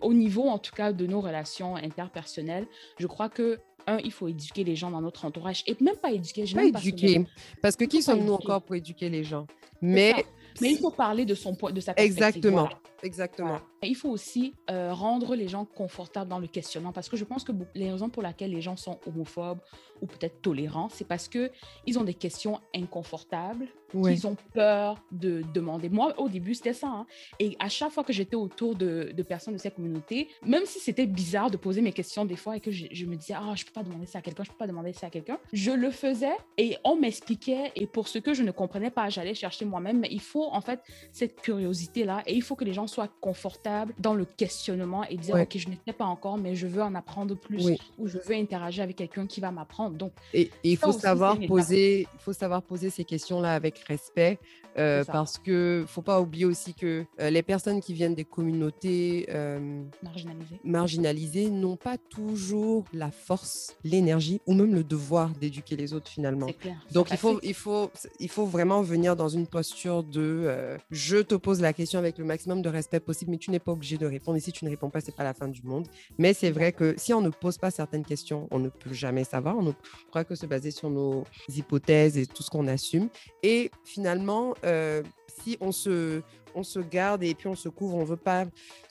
Speaker 3: au niveau en tout cas de nos relations interpersonnelles, je crois que un, il faut éduquer les gens dans notre entourage. Et même pas éduquer.
Speaker 2: Je pas éduquer. Parce que qui sommes-nous encore pour éduquer les gens? Mais,
Speaker 3: mais il faut parler de son point, de sa
Speaker 2: perspective. Exactement. Exactement.
Speaker 3: Il faut aussi euh, rendre les gens confortables dans le questionnement parce que je pense que les raisons pour lesquelles les gens sont homophobes ou peut-être tolérants, c'est parce que ils ont des questions inconfortables, ils ont peur de demander. Moi, au début, c'était ça. Hein. Et à chaque fois que j'étais autour de, personnes de cette communauté, même si c'était bizarre de poser mes questions des fois et que je, me disais, ah, je peux pas demander ça à quelqu'un, je peux pas demander ça à quelqu'un, je le faisais et on m'expliquait. Et pour ce que je ne comprenais pas, j'allais chercher moi-même. Mais il faut en fait cette curiosité-là et il faut que les gens soient confortables dans le questionnement et dire, OK, je n'étais pas encore, mais je veux en apprendre plus ou je veux interagir avec quelqu'un qui va m'apprendre. Donc,
Speaker 2: et, il faut savoir poser, il faut savoir poser ces questions-là avec respect euh, parce que faut pas oublier aussi que euh, les personnes qui viennent des communautés
Speaker 3: euh, marginalisées,
Speaker 2: marginalisées n'ont pas toujours la force, l'énergie ou même le devoir d'éduquer les autres finalement.
Speaker 3: Clair,
Speaker 2: Donc il faut, il, faut, il faut vraiment venir dans une posture de je te pose la question avec le maximum de respect possible, mais tu n'es pas obligé de répondre. Et si tu ne réponds pas, c'est pas la fin du monde. Mais c'est vrai que si on ne pose pas certaines questions, on ne peut jamais savoir. On ne pourra que se baser sur nos hypothèses et tout ce qu'on assume. Et finalement, euh, si on se, on se garde et puis on se couvre, on veut pas.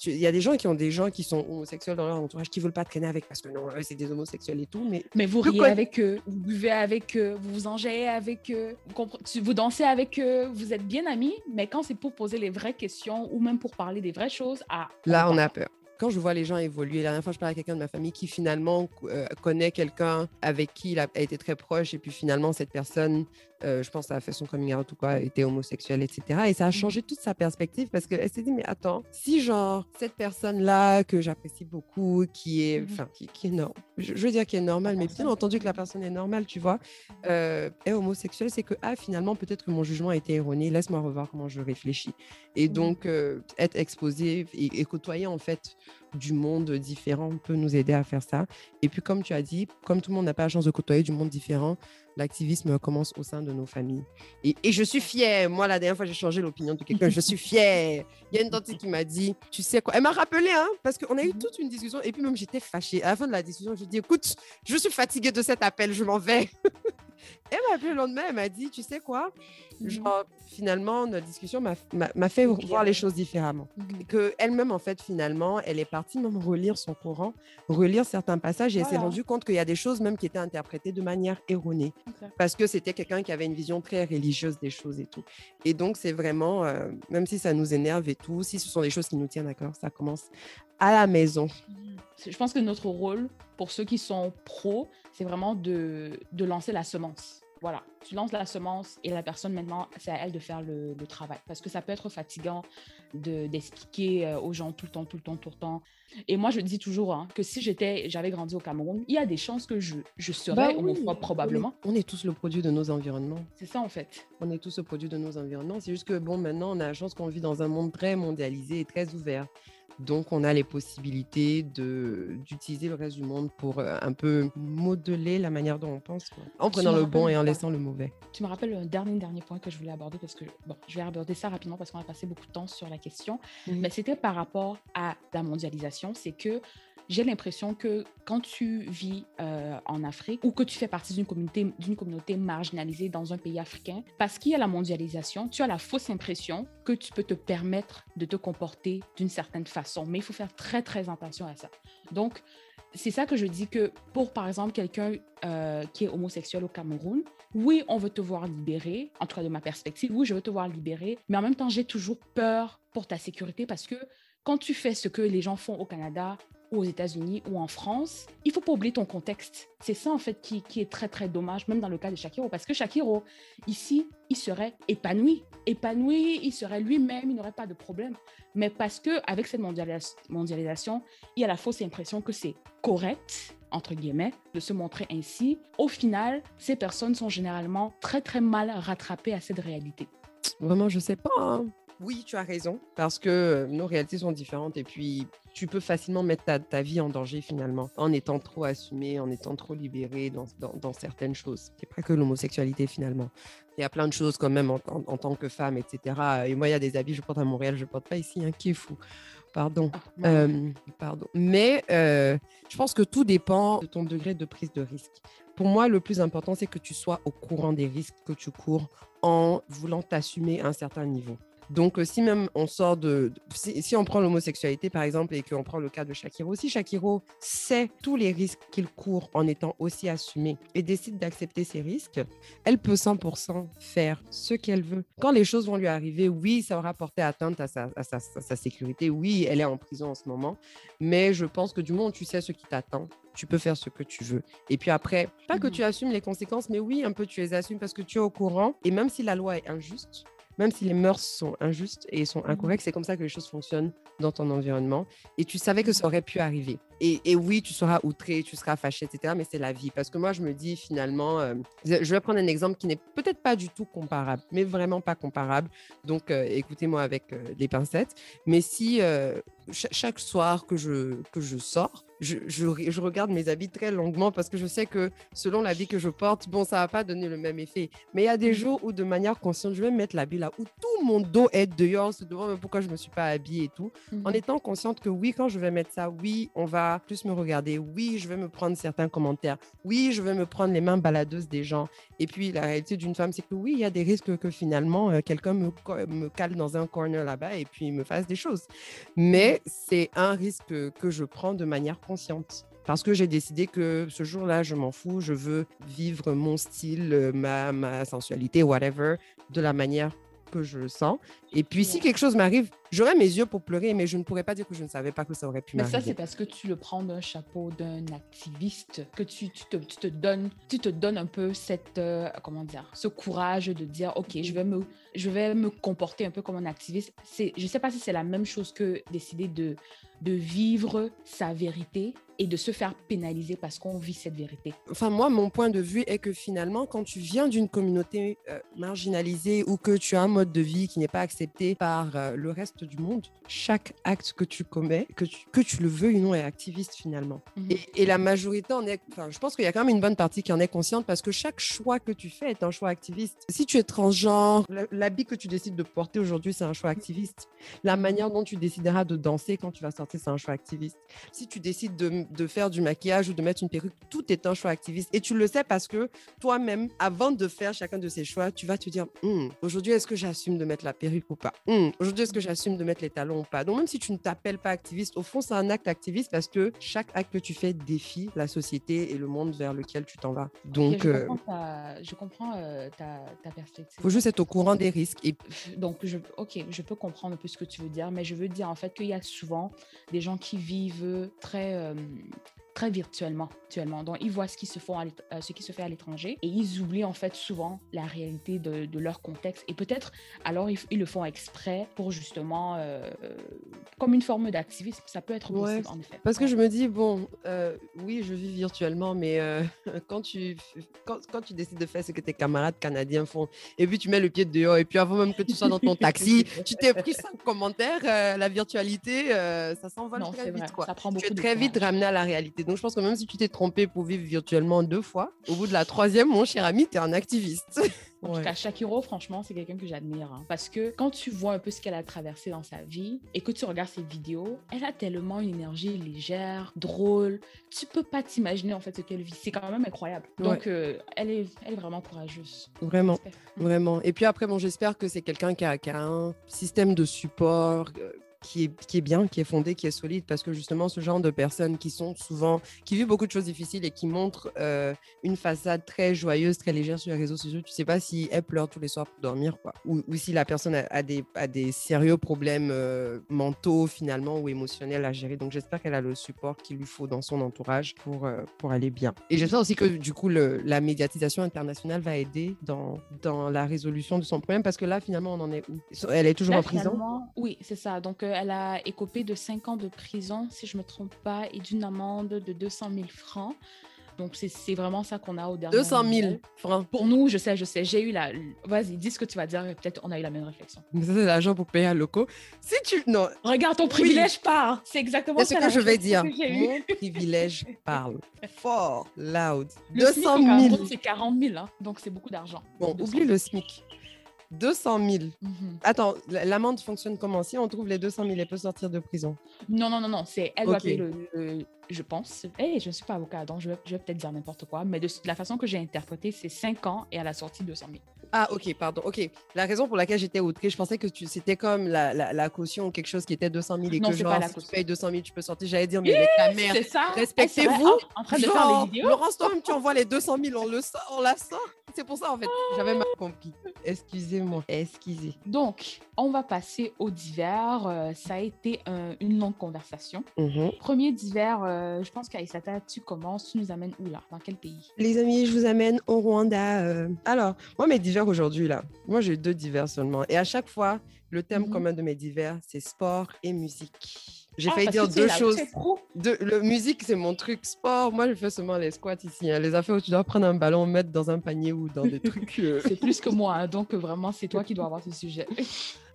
Speaker 2: Il y a des gens qui ont des gens qui sont homosexuels dans leur entourage qui veulent pas traîner avec parce que non, c'est des homosexuels et tout. Mais,
Speaker 3: mais vous riez avec eux, vous buvez avec eux, vous vous enjaillez avec eux, vous dansez avec eux, vous êtes bien amis, mais quand c'est pour poser les vraies questions ou même pour parler des vraies choses, ah,
Speaker 2: là, on a peur quand je vois les gens évoluer, la dernière fois, je parlais à quelqu'un de ma famille qui finalement euh, connaît quelqu'un avec qui il a, été très proche, et puis finalement, cette personne, euh, je pense, a fait son coming out ou quoi, était homosexuelle, etc. Et ça a changé toute sa perspective parce qu'elle s'est dit, mais attends, si genre, cette personne-là que j'apprécie beaucoup, qui est, mmh enfin, qui, est normal, je, veux dire qui est normale, mais bien entendu que la personne est normale, tu vois, euh, est homosexuelle, c'est que, ah, finalement, peut-être que mon jugement a été erroné, laisse-moi revoir comment je réfléchis. Et mmh donc, être exposé et, et côtoyer, en fait, du monde différent peut nous aider à faire ça. Et puis, comme tu as dit, comme tout le monde n'a pas la chance de côtoyer du monde différent, l'activisme commence au sein de nos familles. Et, je suis fière. Moi, la dernière fois, j'ai changé l'opinion de quelqu'un. Je suis fière. Il y a une tante qui m'a dit, tu sais quoi? Elle m'a rappelé, hein, parce qu'on a eu mhm. toute une discussion. Et puis, même, j'étais fâchée. À la fin de la discussion, je dis, écoute, je suis fatiguée de cet appel, je m'en vais. [laughs] Elle m'a appelé le lendemain, elle m'a dit, tu sais quoi? Mhm. Genre, finalement, notre discussion m'a fait voir les choses différemment. Mhm. Que elle-même, en fait, finalement, elle est partie même relire son Coran, relire certains passages et elle s'est rendue compte qu'il y a des choses même qui étaient interprétées de manière erronée. Parce que c'était quelqu'un qui avait une vision très religieuse des choses et tout. Et donc, c'est vraiment, euh, même si ça nous énerve et tout, si ce sont des choses qui nous tiennent à cœur, ça commence à la maison. Mhm.
Speaker 3: Je pense que notre rôle, pour ceux qui sont pros, c'est vraiment de, de lancer la semence voilà, tu lances la semence et la personne maintenant, c'est à elle de faire le, travail. Parce que ça peut être fatigant d'expliquer euh, aux gens tout le temps, tout le temps, tout le temps. Et moi, je dis toujours hein, que si j'étais, j'avais grandi au Cameroun, il y a des chances que je, je serais bah homophobe probablement.
Speaker 2: On est, tous le produit de nos environnements.
Speaker 3: C'est ça en fait.
Speaker 2: On est tous le produit de nos environnements. C'est juste que bon, maintenant, on a la chance qu'on vit dans un monde très mondialisé et très ouvert. Donc, on a les possibilités d'utiliser le reste du monde pour euh, un peu modeler la manière dont on pense, en prenant le bon et en laissant le mauvais.
Speaker 3: Tu me rappelles le dernier, dernier point que je voulais aborder parce que, bon, je vais aborder ça rapidement parce qu'on a passé beaucoup de temps sur la question, mais c'était par rapport à la mondialisation. C'est que j'ai l'impression que quand tu vis euh, en Afrique ou que tu fais partie d'une communauté, d'une communauté marginalisée dans un pays africain, parce qu'il y a la mondialisation, tu as la fausse impression que tu peux te permettre de te comporter d'une certaine façon. Mais il faut faire très, très attention à ça. Donc, c'est ça que je dis que pour, par exemple, quelqu'un euh, qui est homosexuel au Cameroun, oui, on veut te voir libéré, en tout cas de ma perspective, oui, je veux te voir libéré, mais en même temps, j'ai toujours peur pour ta sécurité parce que quand tu fais ce que les gens font au Canada ou aux États-Unis ou en France, il faut pas oublier ton contexte. C'est ça en fait qui, est très très dommage, même dans le cas de Shakiro, parce que Shakiro, ici, il serait épanoui, épanoui, il serait lui-même, il n'aurait pas de problème. Mais parce que avec cette mondialisation, il y a la fausse impression que c'est correct entre guillemets, de se montrer ainsi. Au final, ces personnes sont généralement très très mal rattrapées à cette réalité.
Speaker 2: Vraiment, je sais pas. Hein. Oui, tu as raison, parce que euh, nos réalités sont différentes et puis tu peux facilement mettre ta, vie en danger finalement en étant trop assumé, en étant trop libéré dans, certaines choses. C'est pas que l'homosexualité finalement. Il y a plein de choses quand même en, tant que femme, etc. Et moi, il y a des habits que je porte à Montréal, je ne porte pas ici, hein, qui est fou. Pardon. Ah, euh, pardon. Mais euh, je pense que tout dépend de ton degré de prise de risque. Pour moi, le plus important, c'est que tu sois au courant des risques que tu cours en voulant t'assumer à un certain niveau. Donc, euh, si même on sort de. Si, on prend l'homosexualité, par exemple, et qu'on prend le cas de Shakiro, si Shakiro sait tous les risques qu'il court en étant aussi assumé et décide d'accepter ces risques, elle peut 100% faire ce qu'elle veut. Quand les choses vont lui arriver, oui, ça aura porté atteinte à sa, sa, sécurité. Oui, elle est en prison en ce moment. Mais je pense que du moment où tu sais ce qui t'attend, tu peux faire ce que tu veux. Et puis après, pas que mmh tu assumes les conséquences, mais oui, un peu tu les assumes parce que tu es au courant. Et même si la loi est injuste, même si les mœurs sont injustes et sont mmh incorrectes, c'est comme ça que les choses fonctionnent dans ton environnement. Et tu savais que ça aurait pu arriver. Et, oui, tu seras outré, tu seras fâché, etc. Mais c'est la vie. Parce que moi, je me dis finalement, euh, je vais prendre un exemple qui n'est peut-être pas du tout comparable, mais vraiment pas comparable. Donc, euh, écoutez-moi avec euh, les pincettes. Mais si chaque soir que je, que je sors, je, je, regarde mes habits très longuement parce que je sais que selon l'habit que je porte, bon, ça va pas donner le même effet. Mais il y a des mmh. jours où, de manière consciente, je vais mettre l'habit là où tout mon dos est dehors, se demande pourquoi je me suis pas habillée et tout, en mmh. étant consciente que oui, quand je vais mettre ça, oui, on va plus me regarder, oui, je vais me prendre certains commentaires, oui, je vais me prendre les mains baladeuses des gens. Et puis, la réalité d'une femme, c'est que oui, il y a des risques que finalement, euh, quelqu'un me, me cale dans un corner là-bas et puis me fasse des choses. Mais c'est un risque que je prends de manière consciente parce que j'ai décidé que ce jour-là, je m'en fous, je veux vivre mon style, euh, ma, ma sensualité, whatever, de la manière que je le sens. Et puis, si quelque chose m'arrive, j'aurais mes yeux pour pleurer, mais je ne pourrais pas dire que je ne savais pas que ça aurait pu m'arriver.
Speaker 3: Mais ça, c'est parce que tu le prends d'un chapeau d'un activiste, que tu, tu, te, tu, te, donnes, tu te donnes un peu cette, euh, comment dire, ce courage de dire, OK, je vais me, je vais me comporter un peu comme un activiste. Je ne sais pas si c'est la même chose que décider de, de vivre sa vérité et de se faire pénaliser parce qu'on vit cette vérité.
Speaker 2: Enfin, moi, mon point de vue est que finalement, quand tu viens d'une communauté euh, marginalisée ou que tu as un mode de vie qui n'est pas accepté par euh, le reste du monde, chaque acte que tu commets, que tu, que tu le veuilles ou non, est activiste finalement. Mhm. et, la majorité en est, enfin, je pense qu'il y a quand même une bonne partie qui en est consciente parce que chaque choix que tu fais est un choix activiste. Si tu es transgenre, l'habit que tu décides de porter aujourd'hui, c'est un choix activiste. La manière dont tu décideras de danser quand tu vas sortir, c'est un choix activiste. Si tu décides de de faire du maquillage ou de mettre une perruque, tout est un choix activiste. Et tu le sais parce que toi-même, avant de faire chacun de ces choix, tu vas te dire, hmm, aujourd'hui, est-ce que j'assume de mettre la perruque ou pas? Hmm, Aujourd'hui, est-ce que j'assume de mettre les talons ou pas Donc, même si tu ne t'appelles pas activiste, au fond, c'est un acte activiste parce que chaque acte que tu fais défie la société et le monde vers lequel tu t'en vas. Donc,
Speaker 3: je comprends, ta, euh, ta, perspective.
Speaker 2: Il faut juste être au courant des risques. Et...
Speaker 3: Donc, je, ok, je peux comprendre un peu ce que tu veux dire, mais je veux dire en fait qu'il y a souvent des gens qui vivent très... Euh, très virtuellement, actuellement. Donc, ils voient ce qui se, font à euh, ce qui se fait à l'étranger et ils oublient en fait souvent la réalité de, de leur contexte. Et peut-être, alors, ils, ils, le font exprès pour justement, euh, comme une forme d'activisme. Ça peut être possible, en effet.
Speaker 2: Parce que je me dis, bon, euh, oui, je vis virtuellement, mais [laughs] quand, tu, quand, quand, tu décides de faire ce que tes camarades canadiens font, et puis tu mets le pied dehors, et puis avant même que tu sois dans ton taxi, tu t'es pris cinq commentaires, la virtualité, ça s'envole très vite. Quoi.
Speaker 3: Ça prend beaucoup
Speaker 2: tu es très vite ramené à la réalité. Donc, je pense que même si tu t'es trompé pour vivre virtuellement deux fois, au bout de la troisième, mon cher ami, tu es un activiste. [laughs]
Speaker 3: En tout cas, Shakiro, franchement, c'est quelqu'un que j'admire. Hein. parce que quand tu vois un peu ce qu'elle a traversé dans sa vie et que tu regardes ses vidéos, elle a tellement une énergie légère, drôle. Tu peux pas t'imaginer en fait ce qu'elle vit. C'est quand même incroyable. Donc, euh, elle, est, elle est vraiment courageuse.
Speaker 2: Vraiment, vraiment. Et puis après, bon, j'espère que c'est quelqu'un qui a, qui a, un système de support, euh, qui est, qui est bien, qui est fondé, qui est solide, parce que justement, ce genre de personnes qui sont souvent, qui vivent beaucoup de choses difficiles et qui montrent euh, une façade très joyeuse, très légère sur les réseaux sociaux, tu sais pas si elle pleure tous les soirs pour dormir, quoi, ou, ou si la personne a, des, a des sérieux problèmes euh, mentaux finalement ou émotionnels à gérer. Donc j'espère qu'elle a le support qu'il lui faut dans son entourage pour, euh, pour aller bien. Et j'espère aussi que du coup, le, la médiatisation internationale va aider dans, dans la résolution de son problème, parce que là, finalement, on en est où? Elle est toujours en prison?
Speaker 3: Oui, c'est ça. Donc, elle a écopé de 5 ans de prison, si je ne me trompe pas, et d'une amende de 200 000 francs. Donc, c'est vraiment ça qu'on a au dernier
Speaker 2: 200 000 francs.
Speaker 3: Pour nous, je sais, je sais. J'ai eu la. Vas-y, dis ce que tu vas dire. Peut-être on a eu la même réflexion.
Speaker 2: Mais ça, c'est l'argent pour payer un loco. Si tu. Non.
Speaker 3: Regarde, ton privilège parle. C'est exactement ça.
Speaker 2: C'est ce que je vais dire. Mon [laughs] privilège parle. Fort, loud. Le 200 000.
Speaker 3: C'est 40 000. Hein. Donc, c'est beaucoup d'argent.
Speaker 2: Bon, oublie le SMIC. 200 000. Mhm. Attends, l'amende fonctionne comment? Si on trouve les 200 000, elle peut sortir de prison
Speaker 3: Non, non, non, non. C'est elle doit payer le, je pense. Eh, je ne suis pas avocat, donc je vais, peut-être dire n'importe quoi. Mais de, la façon que j'ai interprété, c'est 5 ans et à la sortie 200 000.
Speaker 2: Ah, ok, pardon. Ok. La raison pour laquelle j'étais outrée, je pensais que c'était comme la, la, caution ou quelque chose qui était 200 000 et
Speaker 3: non,
Speaker 2: que genre,
Speaker 3: pas la
Speaker 2: si tu payes 200 000, tu peux sortir. J'allais dire, mais avec ta mère, respectez-vous.
Speaker 3: En, train de faire les vidéos.
Speaker 2: Laurence, toi tu envoies les 200 000, on, le sort, on la sort. C'est pour ça, en fait, j'avais mal compris. Excusez-moi, excusez.
Speaker 3: Donc, on va passer au divers. Euh, ça a été une longue conversation. Mm-hmm. Premier divers, euh, je pense qu'Aïsata, tu commences, tu nous amènes où là? Dans quel pays?
Speaker 2: Les amis, je vous amène au Rwanda. Euh. Alors, moi, mes divers aujourd'hui, là, moi, j'ai deux divers seulement. Et à chaque fois, le thème mm-hmm. commun de mes divers, c'est sport et musique. J'ai ah, failli dire deux choses. De, le musique, c'est mon truc. Sport, moi, je fais seulement les squats ici. Hein. Les affaires où tu dois prendre un ballon, mettre dans un panier ou dans des [laughs] trucs. Euh.
Speaker 3: c'est plus que [laughs] moi, hein. donc vraiment, c'est toi qui dois avoir ce sujet.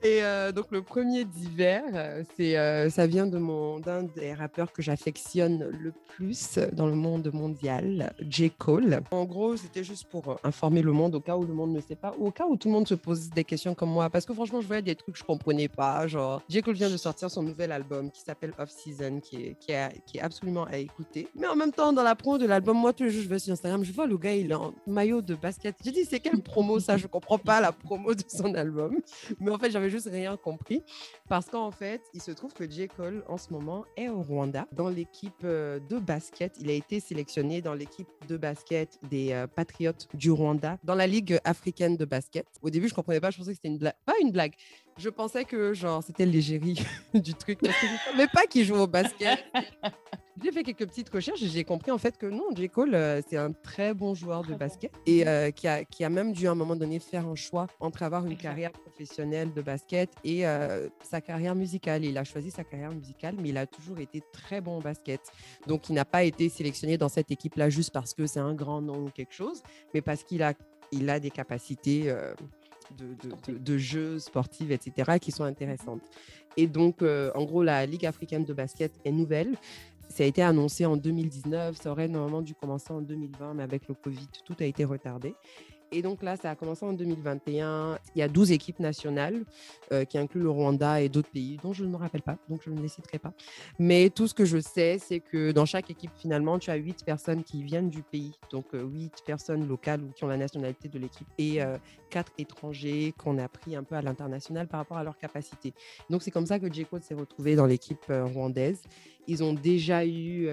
Speaker 2: Et euh, donc le premier d'hiver, euh, c'est euh, ça vient de mon d'un des rappeurs que j'affectionne le plus dans le monde mondial, J Cole. En gros, c'était juste pour informer le monde au cas où le monde ne sait pas, ou au cas où tout le monde se pose des questions comme moi, parce que franchement, je voyais des trucs que je comprenais pas. Genre, J Cole vient de sortir son nouvel album qui s'appelle Off Season, qui est qui est, absolument à écouter. Mais en même temps, dans la promo de l'album, moi tous les jours je vais sur Instagram, je vois le gars il est en maillot de basket. J'ai dit c'est quelle promo ça? Je comprends pas la promo de son album. Mais en fait, j'avais juste rien compris parce qu'en fait, il se trouve que J. Cole, en ce moment, est au Rwanda dans l'équipe euh, de basket. Il a été sélectionné dans l'équipe de basket des euh, Patriotes du Rwanda dans la Ligue africaine de basket. Au début, je comprenais pas, je pensais que c'était une blague. Pas une blague. Je pensais que genre c'était l'égérie [laughs] du truc parce que je savais pas qu'il joue au basket. [laughs] J'ai fait quelques petites recherches et j'ai compris en fait que non, J. Cole, euh, c'est un très bon joueur de basket et euh, qui, a, qui a même dû à un moment donné faire un choix entre avoir une carrière professionnelle de basket et euh, sa carrière musicale. il a choisi sa carrière musicale, mais il a toujours été très bon au basket. Donc il n'a pas été sélectionné dans cette équipe-là juste parce que c'est un grand nom ou quelque chose, mais parce qu'il a, il a des capacités. De, jeux sportifs, etc., qui sont intéressantes. Et donc, en gros, la Ligue africaine de basket est nouvelle ça a été annoncé en 2019, ça aurait normalement dû commencer en 2020, mais avec le Covid, tout a été retardé. Et donc là, ça a commencé en 2021. Il y a 12 équipes nationales euh, qui incluent le Rwanda et d'autres pays dont je ne me rappelle pas, donc je ne les citerai pas. Mais tout ce que je sais, c'est que dans chaque équipe, finalement, tu as 8 personnes qui viennent du pays, donc 8 euh, personnes locales ou qui ont la nationalité de l'équipe et euh, 4 étrangers qu'on a pris un peu à l'international par rapport à leur capacité. Donc c'est comme ça que J. s'est retrouvé dans l'équipe euh, rwandaise. Ils ont déjà eu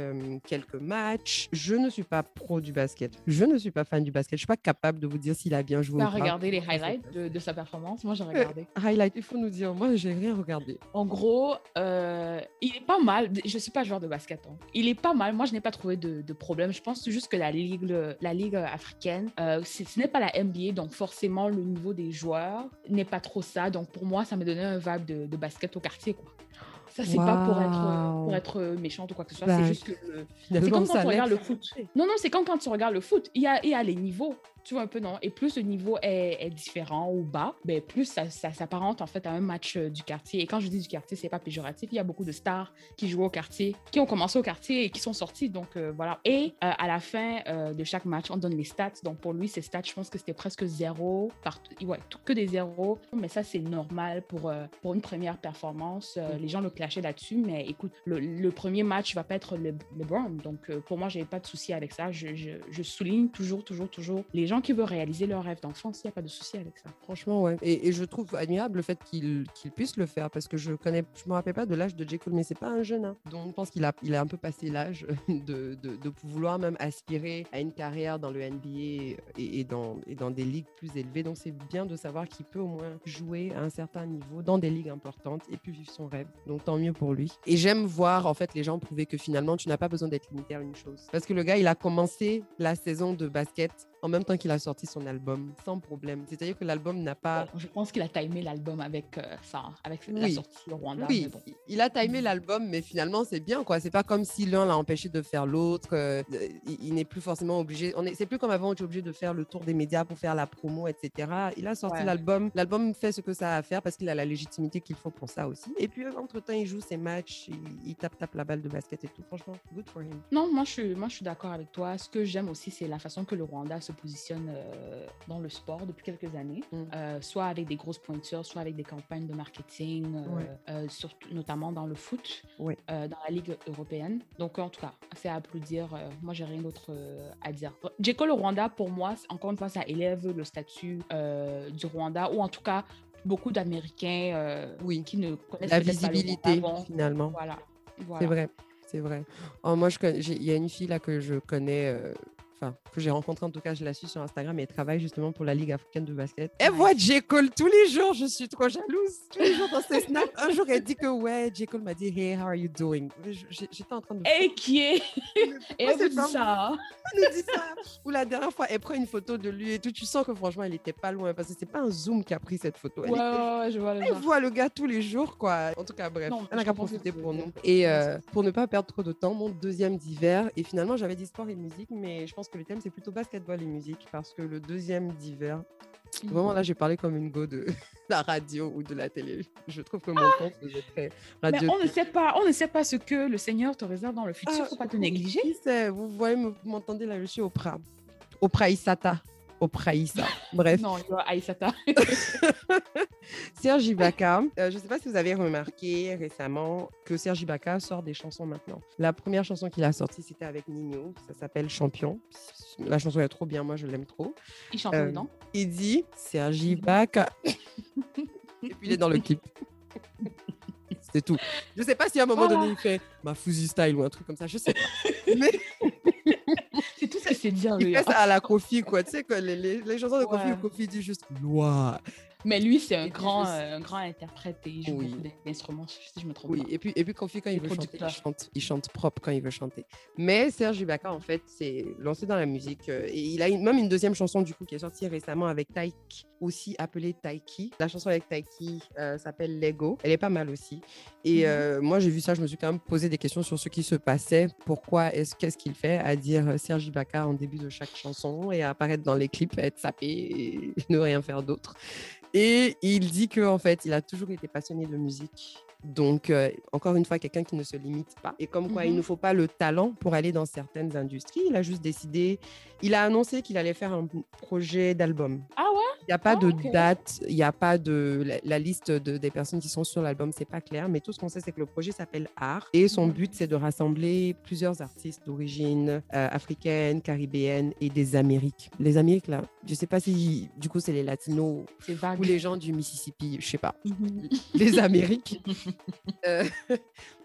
Speaker 2: quelques matchs. Je ne suis pas pro du basket. Je ne suis pas fan du basket. Je ne suis pas capable de vous dire s'il a bien joué.
Speaker 3: Tu
Speaker 2: ou
Speaker 3: as
Speaker 2: pas.
Speaker 3: regardé les highlights de, de sa performance Moi, j'ai regardé.
Speaker 2: Highlight, il faut nous dire. Moi, j'ai rien regardé.
Speaker 3: En gros, euh, il est pas mal. Je ne suis pas joueur de basket. hein. Il est pas mal. Moi, je n'ai pas trouvé de, de problème. Je pense juste que la ligue, le- la ligue africaine, euh, ce n'est pas la NBA, donc forcément, le niveau des joueurs n'est pas trop ça. Donc, pour moi, ça me donnait un vibe de, de basket au quartier. Quoi. Ça, c'est pas pour être,
Speaker 2: Waouh.
Speaker 3: pour être méchante ou quoi que ce soit.
Speaker 2: Bah,
Speaker 3: c'est juste que le- C'est comme
Speaker 2: ça
Speaker 3: quand
Speaker 2: a
Speaker 3: tu
Speaker 2: l'air-
Speaker 3: regardes le foot. Non, non, c'est comme quand tu regardes le foot. Il y a, il y a les niveaux, tu vois un peu, non? Et plus le niveau est, est différent ou bas, ben plus ça, ça s'apparente en fait à un match euh, du quartier. Et quand je dis du quartier, c'est pas péjoratif. Il y a beaucoup de stars qui jouent au quartier, qui ont commencé au quartier et qui sont sortis. Donc euh, voilà. Et euh, à la fin de chaque match, on donne les stats. Donc pour lui, ces stats, je pense que c'était presque zéro. Par... Ouais, tout- que des zéros. Mais ça, c'est normal pour, pour une première performance. Euh, Les gens le clashaient là-dessus. Mais écoute, le, le premier match va pas être le, LeBron. Donc pour moi, j'avais pas de souci avec ça. Je, je, je souligne toujours, toujours, toujours les gens qui veulent réaliser leur rêve d'enfance. Il n'y a pas de souci avec ça.
Speaker 2: Franchement, ouais. Et, je trouve admirable le fait qu'il qu'il puisse le faire parce que je connais, je me rappelle pas de l'âge de J. Cole, mais c'est pas un jeune. hein. Donc, je pense qu'il a, il a un peu passé l'âge [laughs] de, de, de vouloir même aspirer à une carrière dans le NBA et, et dans, et dans des ligues plus élevées. Donc, c'est bien de savoir qu'il peut au moins jouer à un certain niveau dans des ligues importantes et puis vivre son rêve. Donc, tant mieux pour lui. Et j'aime voir en fait les gens prouver que finalement, tu n'as pas besoin d'être limité à une chose. Parce que le gars, il a commencé la saison de basket en même temps qu'il a sorti son album, sans problème. C'est-à-dire que l'album n'a pas...
Speaker 3: Je pense qu'il a timé l'album avec euh, ça, avec la
Speaker 2: Oui.
Speaker 3: sortie au Rwanda.
Speaker 2: Oui,
Speaker 3: bon.
Speaker 2: il a timé l'album, mais finalement, c'est bien, quoi. C'est pas comme si l'un l'a empêché de faire l'autre. euh, il il n'est plus forcément obligé. On est, c'est plus comme avant où tu es obligé de faire le tour des médias pour faire la promo, etc. Il a sorti
Speaker 3: Ouais.
Speaker 2: l'album. L'album fait ce que ça a à faire parce qu'il a la légitimité qu'il faut pour ça aussi. Et puis, entre-temps, il joue ses matchs, il, il tape, tape la balle de basket et tout. Franchement, good for him.
Speaker 3: Non, moi je, suis, moi je suis d'accord avec toi. Ce que j'aime aussi, c'est la façon que le Rwanda se positionne euh, dans le sport depuis quelques années,
Speaker 2: Mm.
Speaker 3: Euh, soit avec des grosses pointures, soit avec des campagnes de marketing, euh, surtout, notamment dans le foot, dans la Ligue européenne. Donc en tout cas, c'est à applaudir. Moi, j'ai rien d'autre à dire. Djeko le Rwanda, pour moi, encore une fois, ça élève le statut du Rwanda, ou en tout cas, beaucoup d'Américains
Speaker 2: Oui.
Speaker 3: qui ne connaissent
Speaker 2: La
Speaker 3: peut-être pas le
Speaker 2: visibilité,
Speaker 3: Rwanda
Speaker 2: finalement.
Speaker 3: Voilà. voilà.
Speaker 2: C'est vrai, c'est vrai. Oh, moi, il y a une fille là que je connais, euh, enfin, que j'ai rencontrée, en tout cas, je la suis sur Instagram et elle travaille justement pour la Ligue africaine de basket. Elle voit J. Cole tous les jours, je suis trop jalouse. Tous les jours dans ses [laughs] snaps. Un jour, elle dit que ouais, J. Cole m'a dit Hey, how are you doing? J'étais en train de.
Speaker 3: Et qui est? [laughs] Et elle vous dit
Speaker 2: pas
Speaker 3: ça.
Speaker 2: Elle nous dit ça. Ou la dernière fois, elle prend une photo de lui et tout. Tu sens que franchement, elle était pas loin parce que c'est pas un zoom qui a pris cette photo. Elle
Speaker 3: Ouais,
Speaker 2: était
Speaker 3: ouais, ouais, je vois le
Speaker 2: elle voit le gars tous les jours, quoi. En tout cas, bref,
Speaker 3: Non,
Speaker 2: elle a
Speaker 3: je
Speaker 2: qu'à profiter pour nous. Et euh, pour ne pas perdre trop de temps, mon deuxième d'hiver, et finalement, j'avais dit sport et musique, mais je pense que le thème, c'est plutôt basketball et musique, parce que le deuxième d'hiver,
Speaker 3: Mhm.
Speaker 2: vraiment là, j'ai parlé comme une go de [laughs] la radio ou de la télé. Je trouve que mon compte faisait très [laughs]
Speaker 3: Mais
Speaker 2: radio.
Speaker 3: on ne sait pas, on ne sait pas ce que le Seigneur te réserve dans le futur.
Speaker 2: Ah,
Speaker 3: faut pas te négliger.
Speaker 2: Qui sait Vous voyez, me- vous m'entendez là, je suis Oprah. Oprah Isata. Oprah Issa. Bref.
Speaker 3: Non, il y a Aïssata. [laughs]
Speaker 2: Serge Ibaka, euh, je ne sais pas si vous avez remarqué récemment que Serge Ibaka sort des chansons maintenant. La première chanson qu'il a sortie, c'était avec Nino, ça s'appelle Champion. La chanson est trop bien, moi je l'aime trop.
Speaker 3: Il chante
Speaker 2: Euh,
Speaker 3: dedans.
Speaker 2: Il dit Serge Ibaka. Et puis il est dans le clip. C'est tout. Je sais pas si à un moment
Speaker 3: Voilà.
Speaker 2: donné il fait ma Fuzzy style ou un truc comme ça, je sais pas. [laughs] Mais
Speaker 3: C'est dire,
Speaker 2: il fait ça à la Kofi, quoi. Tu sais que les, les, les chansons de Kofi,
Speaker 3: Ouais.
Speaker 2: le Kofi dit juste loi.
Speaker 3: Mais lui, c'est un grand, euh, un grand interprète et il joue
Speaker 2: Oui.
Speaker 3: beaucoup d'in- d'instruments, si je me trompe
Speaker 2: Oui,
Speaker 3: pas.
Speaker 2: et puis, et puis Kofi, quand il veut chanter, il chante, il chante propre quand il veut chanter. Mais Serge Ibaka, en fait, s'est lancé dans la musique. euh, et il a une- même une deuxième chanson, du coup, qui est sortie récemment avec Taiki, aussi appelée Taiki. La chanson avec Taiki euh, s'appelle Lego. Elle est pas mal aussi. Et
Speaker 3: Mhm.
Speaker 2: moi, j'ai vu ça, je me suis quand même posé des questions sur ce qui se passait. Pourquoi est-ce qu'est-ce qu'il fait à dire Serge Ibaka en début de chaque chanson et à apparaître dans les clips, être sapé et [laughs] ne rien faire d'autre. Et il dit que en fait, il a toujours été passionné de musique. Donc, euh, encore une fois, quelqu'un qui ne se limite pas. Et comme quoi, il
Speaker 3: Mhm.
Speaker 2: ne faut pas le talent pour aller dans certaines industries. Il a juste décidé, il a annoncé qu'il allait faire un projet d'album.
Speaker 3: Ah ouais?
Speaker 2: Il n'y a pas
Speaker 3: Ah,
Speaker 2: de date, il n'y a pas de. La, la liste de- des personnes qui sont sur l'album, c'est pas clair, mais tout ce qu'on sait, c'est que le projet s'appelle Art. Et son
Speaker 3: Mhm.
Speaker 2: but, c'est de rassembler plusieurs artistes d'origine euh, africaine, caribéenne et des Amériques. Les Amériques, là, je sais pas si, du coup, c'est les Latinos ou les gens du Mississippi, je sais pas
Speaker 3: Mhm.
Speaker 2: les Amériques. [laughs] Euh,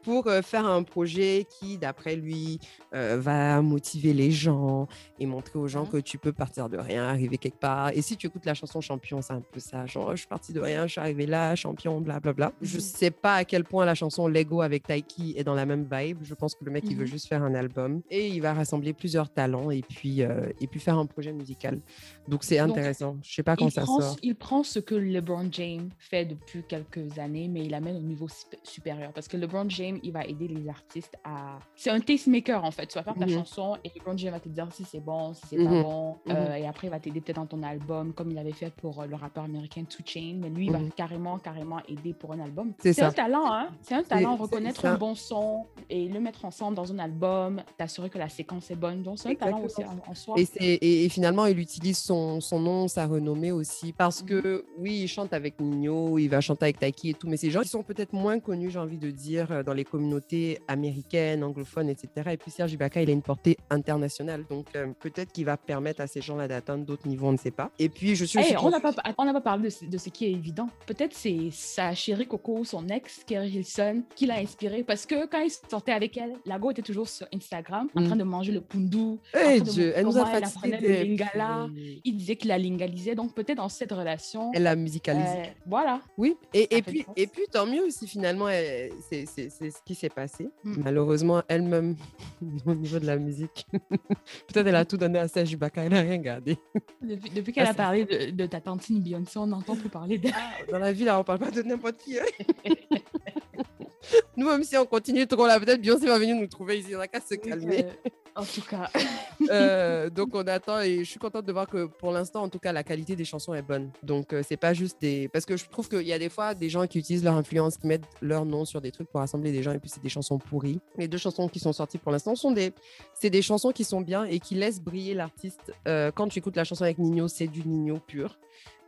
Speaker 2: pour faire un projet qui, d'après lui, euh, va motiver les gens et montrer aux gens
Speaker 3: Mhm.
Speaker 2: que tu peux partir de rien, arriver quelque part. Et si tu écoutes la chanson Champion, c'est un peu ça. Genre, je suis parti de rien, je suis arrivé là, champion, blablabla. Je
Speaker 3: Mhm.
Speaker 2: sais pas à quel point la chanson Lego avec Taiki est dans la même vibe. Je pense que le mec, il veut
Speaker 3: Mhm.
Speaker 2: juste faire un album et il va rassembler plusieurs talents et puis, euh, et puis faire un projet musical. Donc, c'est
Speaker 3: Donc,
Speaker 2: intéressant. Je sais pas quand ça
Speaker 3: prend,
Speaker 2: sort.
Speaker 3: il prend ce que LeBron James fait depuis quelques années, mais il l'amène au niveau sup- supérieur. Parce que LeBron James, il va aider les artistes à. C'est un tastemaker, en fait. Tu vas faire ta
Speaker 2: Mhm.
Speaker 3: chanson et LeBron James va te dire si c'est bon, si c'est
Speaker 2: Mhm.
Speaker 3: pas bon.
Speaker 2: Mhm.
Speaker 3: Euh, et après, il va t'aider peut-être dans ton album, comme il avait fait pour euh, le rappeur américain 2 Chain. Mais lui, il va
Speaker 2: Mhm.
Speaker 3: carrément, carrément aider pour un album.
Speaker 2: C'est
Speaker 3: un talent, hein. C'est un talent, reconnaître un bon son et le mettre ensemble dans un album, t'assurer que la séquence est bonne. Donc, c'est un talent aussi en, en soi.
Speaker 2: Et, c'est- et, et finalement, il utilise son, son nom, sa renommée aussi, parce
Speaker 3: Mhm.
Speaker 2: que oui, il chante avec Nino, il va chanter avec Taiki et tout, mais ces gens qui sont peut-être moins connus, j'ai envie de dire, euh, dans les communautés américaines, anglophones, etc. Et puis Serge Ibaka, il a une portée internationale, donc euh, peut-être qu'il va permettre à ces gens-là d'atteindre d'autres niveaux, on ne sait pas. Et puis, je suis
Speaker 3: Hey,
Speaker 2: aussi
Speaker 3: on n'a pas, parlé de, ce- de ce qui est évident. Peut-être c'est sa chérie Coco, son ex, Kerry Hilson, qui l'a inspiré. Parce que quand il sortait avec elle, Lago était toujours sur Instagram en
Speaker 2: Mm.
Speaker 3: train de manger le pundu. en
Speaker 2: Eh Dieu, elle nous a
Speaker 3: apprenait le lingala. Il disait qu'il la lingalisait. Donc peut-être dans cette relation.
Speaker 2: Elle l'a musicalisé.
Speaker 3: euh, voilà.
Speaker 2: Oui, et, puis, et puis tant mieux si finalement c'est ce qui s'est passé.
Speaker 3: Mm.
Speaker 2: Malheureusement, elle-même, [laughs] au niveau de la musique, [laughs] peut-être elle a tout donné à Serge Ibaka, elle n'a rien gardé.
Speaker 3: Depuis, depuis [laughs] qu'elle
Speaker 2: Ah,
Speaker 3: a
Speaker 2: c'est-
Speaker 3: parlé de, de ta tantine Beyoncé, on n'entend plus parler d'elle.
Speaker 2: Dans la vie, là, on parle pas de n'importe qui. hein. Nous, même si on continue trop là, peut-être Beyoncé va venir nous trouver ici, on a qu'à se calmer.
Speaker 3: Euh, en tout cas. [laughs]
Speaker 2: Euh, donc on attend et je suis contente de voir que pour l'instant, en tout cas, la qualité des chansons est bonne. Donc euh, c'est pas juste des. Parce que je trouve qu'il y a des fois des gens qui utilisent leur influence, qui mettent leur nom sur des trucs pour rassembler des gens et puis c'est des chansons pourries. Les deux chansons qui sont sorties pour l'instant sont des. C'est des chansons qui sont bien et qui laissent briller l'artiste. Euh, quand tu écoutes la chanson avec Nino, c'est du Nino pur.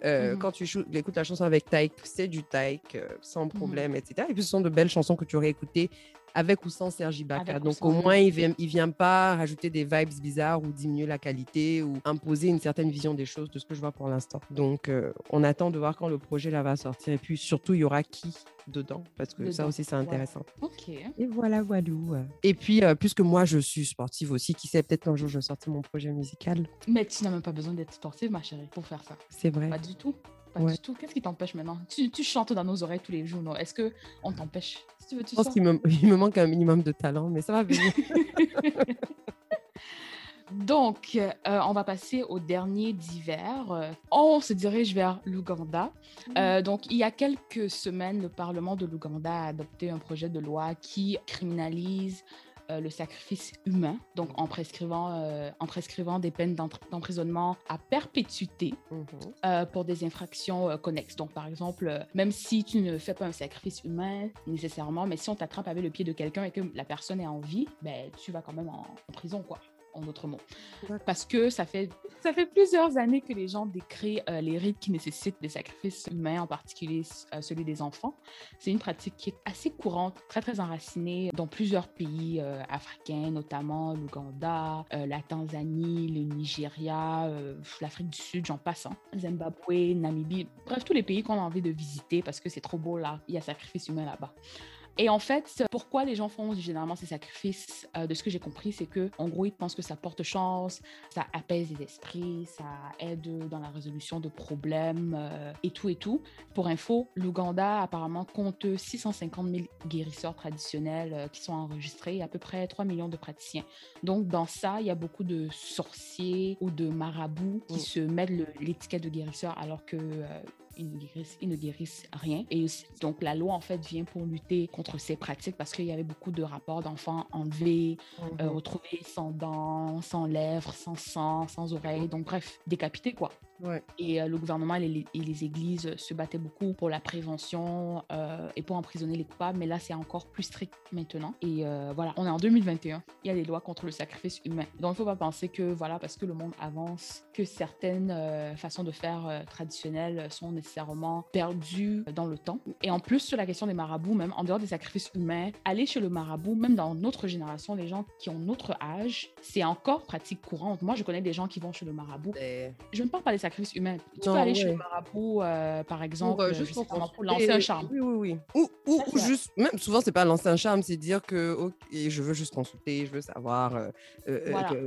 Speaker 2: Euh,
Speaker 3: Mhm.
Speaker 2: Quand tu écoutes la chanson avec Taïk, c'est du Taïk euh, sans problème, etc. Et puis ce sont de belles chansons que tu aurais écoutées avec ou sans.
Speaker 3: Avec ou
Speaker 2: Donc au moins, il vient, il vient pas rajouter des vibes bizarres ou diminuer la qualité ou imposer une certaine vision des choses de ce que je vois pour l'instant. Donc euh, on attend de voir quand le projet là va sortir. Et puis surtout, il y aura qui dedans? Parce que ça aussi, c'est
Speaker 3: ouais.
Speaker 2: intéressant.
Speaker 3: Ok.
Speaker 2: Et voilà, voilou. Et puis, euh, puisque moi, je suis sportive aussi, qui sait, peut-être qu'un jour, je sortir mon projet musical.
Speaker 3: Mais tu n'as même pas besoin d'être sportive, ma chérie, pour faire ça.
Speaker 2: C'est vrai.
Speaker 3: Pas du tout. Pas
Speaker 2: Ouais.
Speaker 3: du tout. Qu'est-ce qui t'empêche maintenant? Tu, tu chantes dans nos oreilles tous les jours, non? Est-ce que on t'empêche? Si tu veux, tu
Speaker 2: Je pense qu'il me, [laughs] il me manque un minimum de talent, mais ça va venir. [laughs]
Speaker 3: Donc, euh, on va passer au dernier d'hiver. Euh, on se dirige vers l'Ouganda. Euh, donc, il y a quelques semaines, le Parlement de l'Ouganda a adopté un projet de loi qui criminalise euh, le sacrifice humain, donc en prescrivant, euh, en prescrivant des peines d'emprisonnement à perpétuité
Speaker 2: Mhm.
Speaker 3: euh, pour des infractions connexes. Donc, par exemple, même si tu ne fais pas un sacrifice humain nécessairement, mais si on t'attrape avec le pied de quelqu'un et que la personne est en vie, ben, tu vas quand même en, en prison, quoi, en d'autres mots. Parce que ça fait, ça fait plusieurs années que les gens décrivent euh, les rites qui nécessitent des sacrifices humains, en particulier euh, celui des enfants. C'est une pratique qui est assez courante, très, très enracinée dans plusieurs pays euh, africains, notamment l'Ouganda, la Tanzanie, le Nigeria, l'Afrique du Sud, j'en passe, hein. Zimbabwe, Namibie, bref, tous les pays qu'on a envie de visiter parce que c'est trop beau là, il y a sacrifice humain là-bas. Et en fait, pourquoi les gens font généralement ces sacrifices euh, De ce que j'ai compris, c'est que en gros, ils pensent que ça porte chance, ça apaise les esprits, ça aide dans la résolution de problèmes euh, et tout et tout. Pour info, l'Ouganda apparemment compte 650 000 guérisseurs traditionnels euh, qui sont enregistrés, et à peu près 3 millions de praticiens. Donc dans ça, il y a beaucoup de sorciers ou de marabouts qui
Speaker 2: Mm.
Speaker 3: se mettent l'étiquette de guérisseur alors que ils ne, guérissent, ils ne guérissent rien. Et donc, la loi, en fait, vient pour lutter contre ces pratiques parce qu'il y avait beaucoup de rapports d'enfants enlevés, euh,
Speaker 2: Mhm.
Speaker 3: retrouvés sans dents, sans lèvres, sans sang, sans oreilles. Donc, bref, décapités, quoi.
Speaker 2: Ouais.
Speaker 3: Et euh, le gouvernement et les, et les églises se battaient beaucoup pour la prévention euh, et pour emprisonner les coupables, mais là, c'est encore plus strict maintenant. Et euh, voilà, on est en 2021. Il y a des lois contre le sacrifice humain. Donc, il ne faut pas penser que, voilà, parce que le monde avance, que certaines façons de faire traditionnelles sont nécessairement perdues dans le temps. Et en plus, sur la question des marabouts, même en dehors des sacrifices humains, aller chez le marabout, même dans notre génération, les gens qui ont notre âge, c'est encore pratique courante. Moi, je connais des gens qui vont chez le marabout
Speaker 2: Et-
Speaker 3: je ne parle pas des sacrifices humains. Tu peux aller chez le marabout, euh, par exemple, pour, juste pour, lancer un charme.
Speaker 2: Oui, oui, oui. Ou, ou, juste, même souvent, c'est pas lancer un charme, c'est dire que ok, je veux juste consulter, je veux savoir